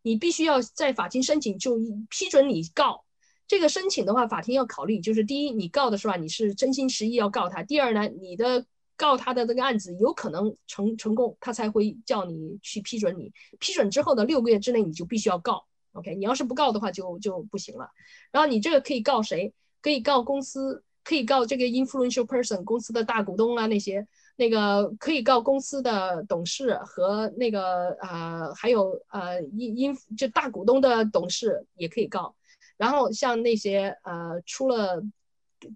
Speaker 3: 你必须要在法庭申请就批准你告。这个申请的话，法庭要考虑，就是第一，你告的是吧？你是真心实意要告他；第二呢，你的告他的这个案子有可能成成功，他才会叫你去批准你。批准之后的六个月之内，你就必须要告。OK，你要是不告的话就就不行了。然后你这个可以告谁？可以告公司，可以告这个 influential person 公司的大股东啊那些，那个可以告公司的董事和那个呃还有呃因因就大股东的董事也可以告。然后像那些呃出了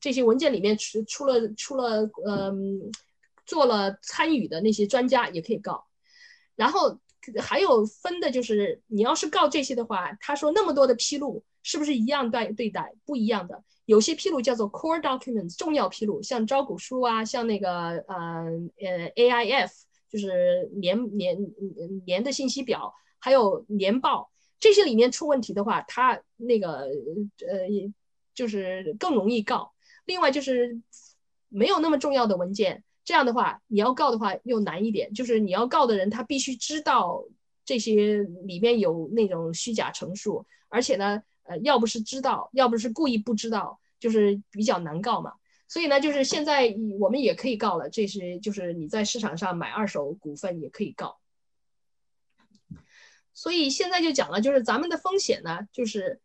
Speaker 3: 这些文件里面出出了出了嗯做了参与的那些专家也可以告。然后。还有分的就是，你要是告这些的话，他说那么多的披露是不是一样对对待？不一样的，有些披露叫做 core documents 重要披露，像招股书啊，像那个呃呃 AIF 就是年年年的信息表，还有年报这些里面出问题的话，他那个呃就是更容易告。另外就是没有那么重要的文件。这样的话，你要告的话又难一点，就是你要告的人他必须知道这些里面有那种虚假陈述，而且呢，呃，要不是知道，要不是故意不知道，就是比较难告嘛。所以呢，就是现在我们也可以告了，这是就是你在市场上买二手股份也可以告。所以现在就讲了，就是咱们的风险呢，就是。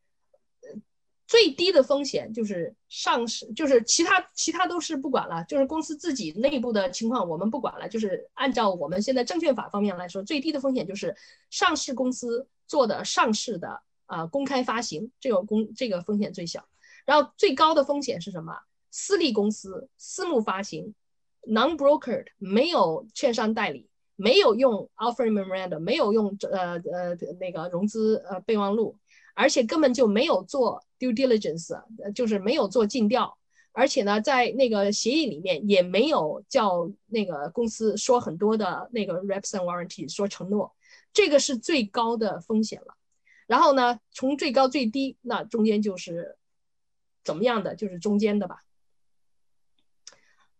Speaker 3: 最低的风险就是上市，就是其他其他都是不管了，就是公司自己内部的情况我们不管了。就是按照我们现在证券法方面来说，最低的风险就是上市公司做的上市的啊公开发行，这个公这个风险最小。然后最高的风险是什么？私立公司私募发行，non-brokered 没有券商代理，没有用 offer memorandum，没有用呃呃那个融资呃备忘录。而且根本就没有做 due diligence，就是没有做尽调，而且呢，在那个协议里面也没有叫那个公司说很多的那个 reps and warranty 说承诺，这个是最高的风险了。然后呢，从最高最低，那中间就是怎么样的，就是中间的吧。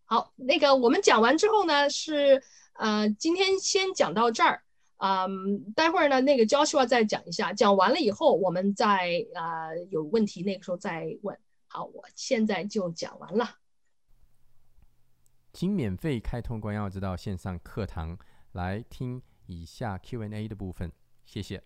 Speaker 3: 好，那个我们讲完之后呢，是呃，今天先讲到这儿。嗯，待会儿呢，那个 Joshua 再讲一下，讲完了以后，我们再啊有问题，那个时候再问。好，我现在就讲完了。
Speaker 1: 请免费开通关耀之道线上课堂来听以下 Q&A 的部分，谢谢。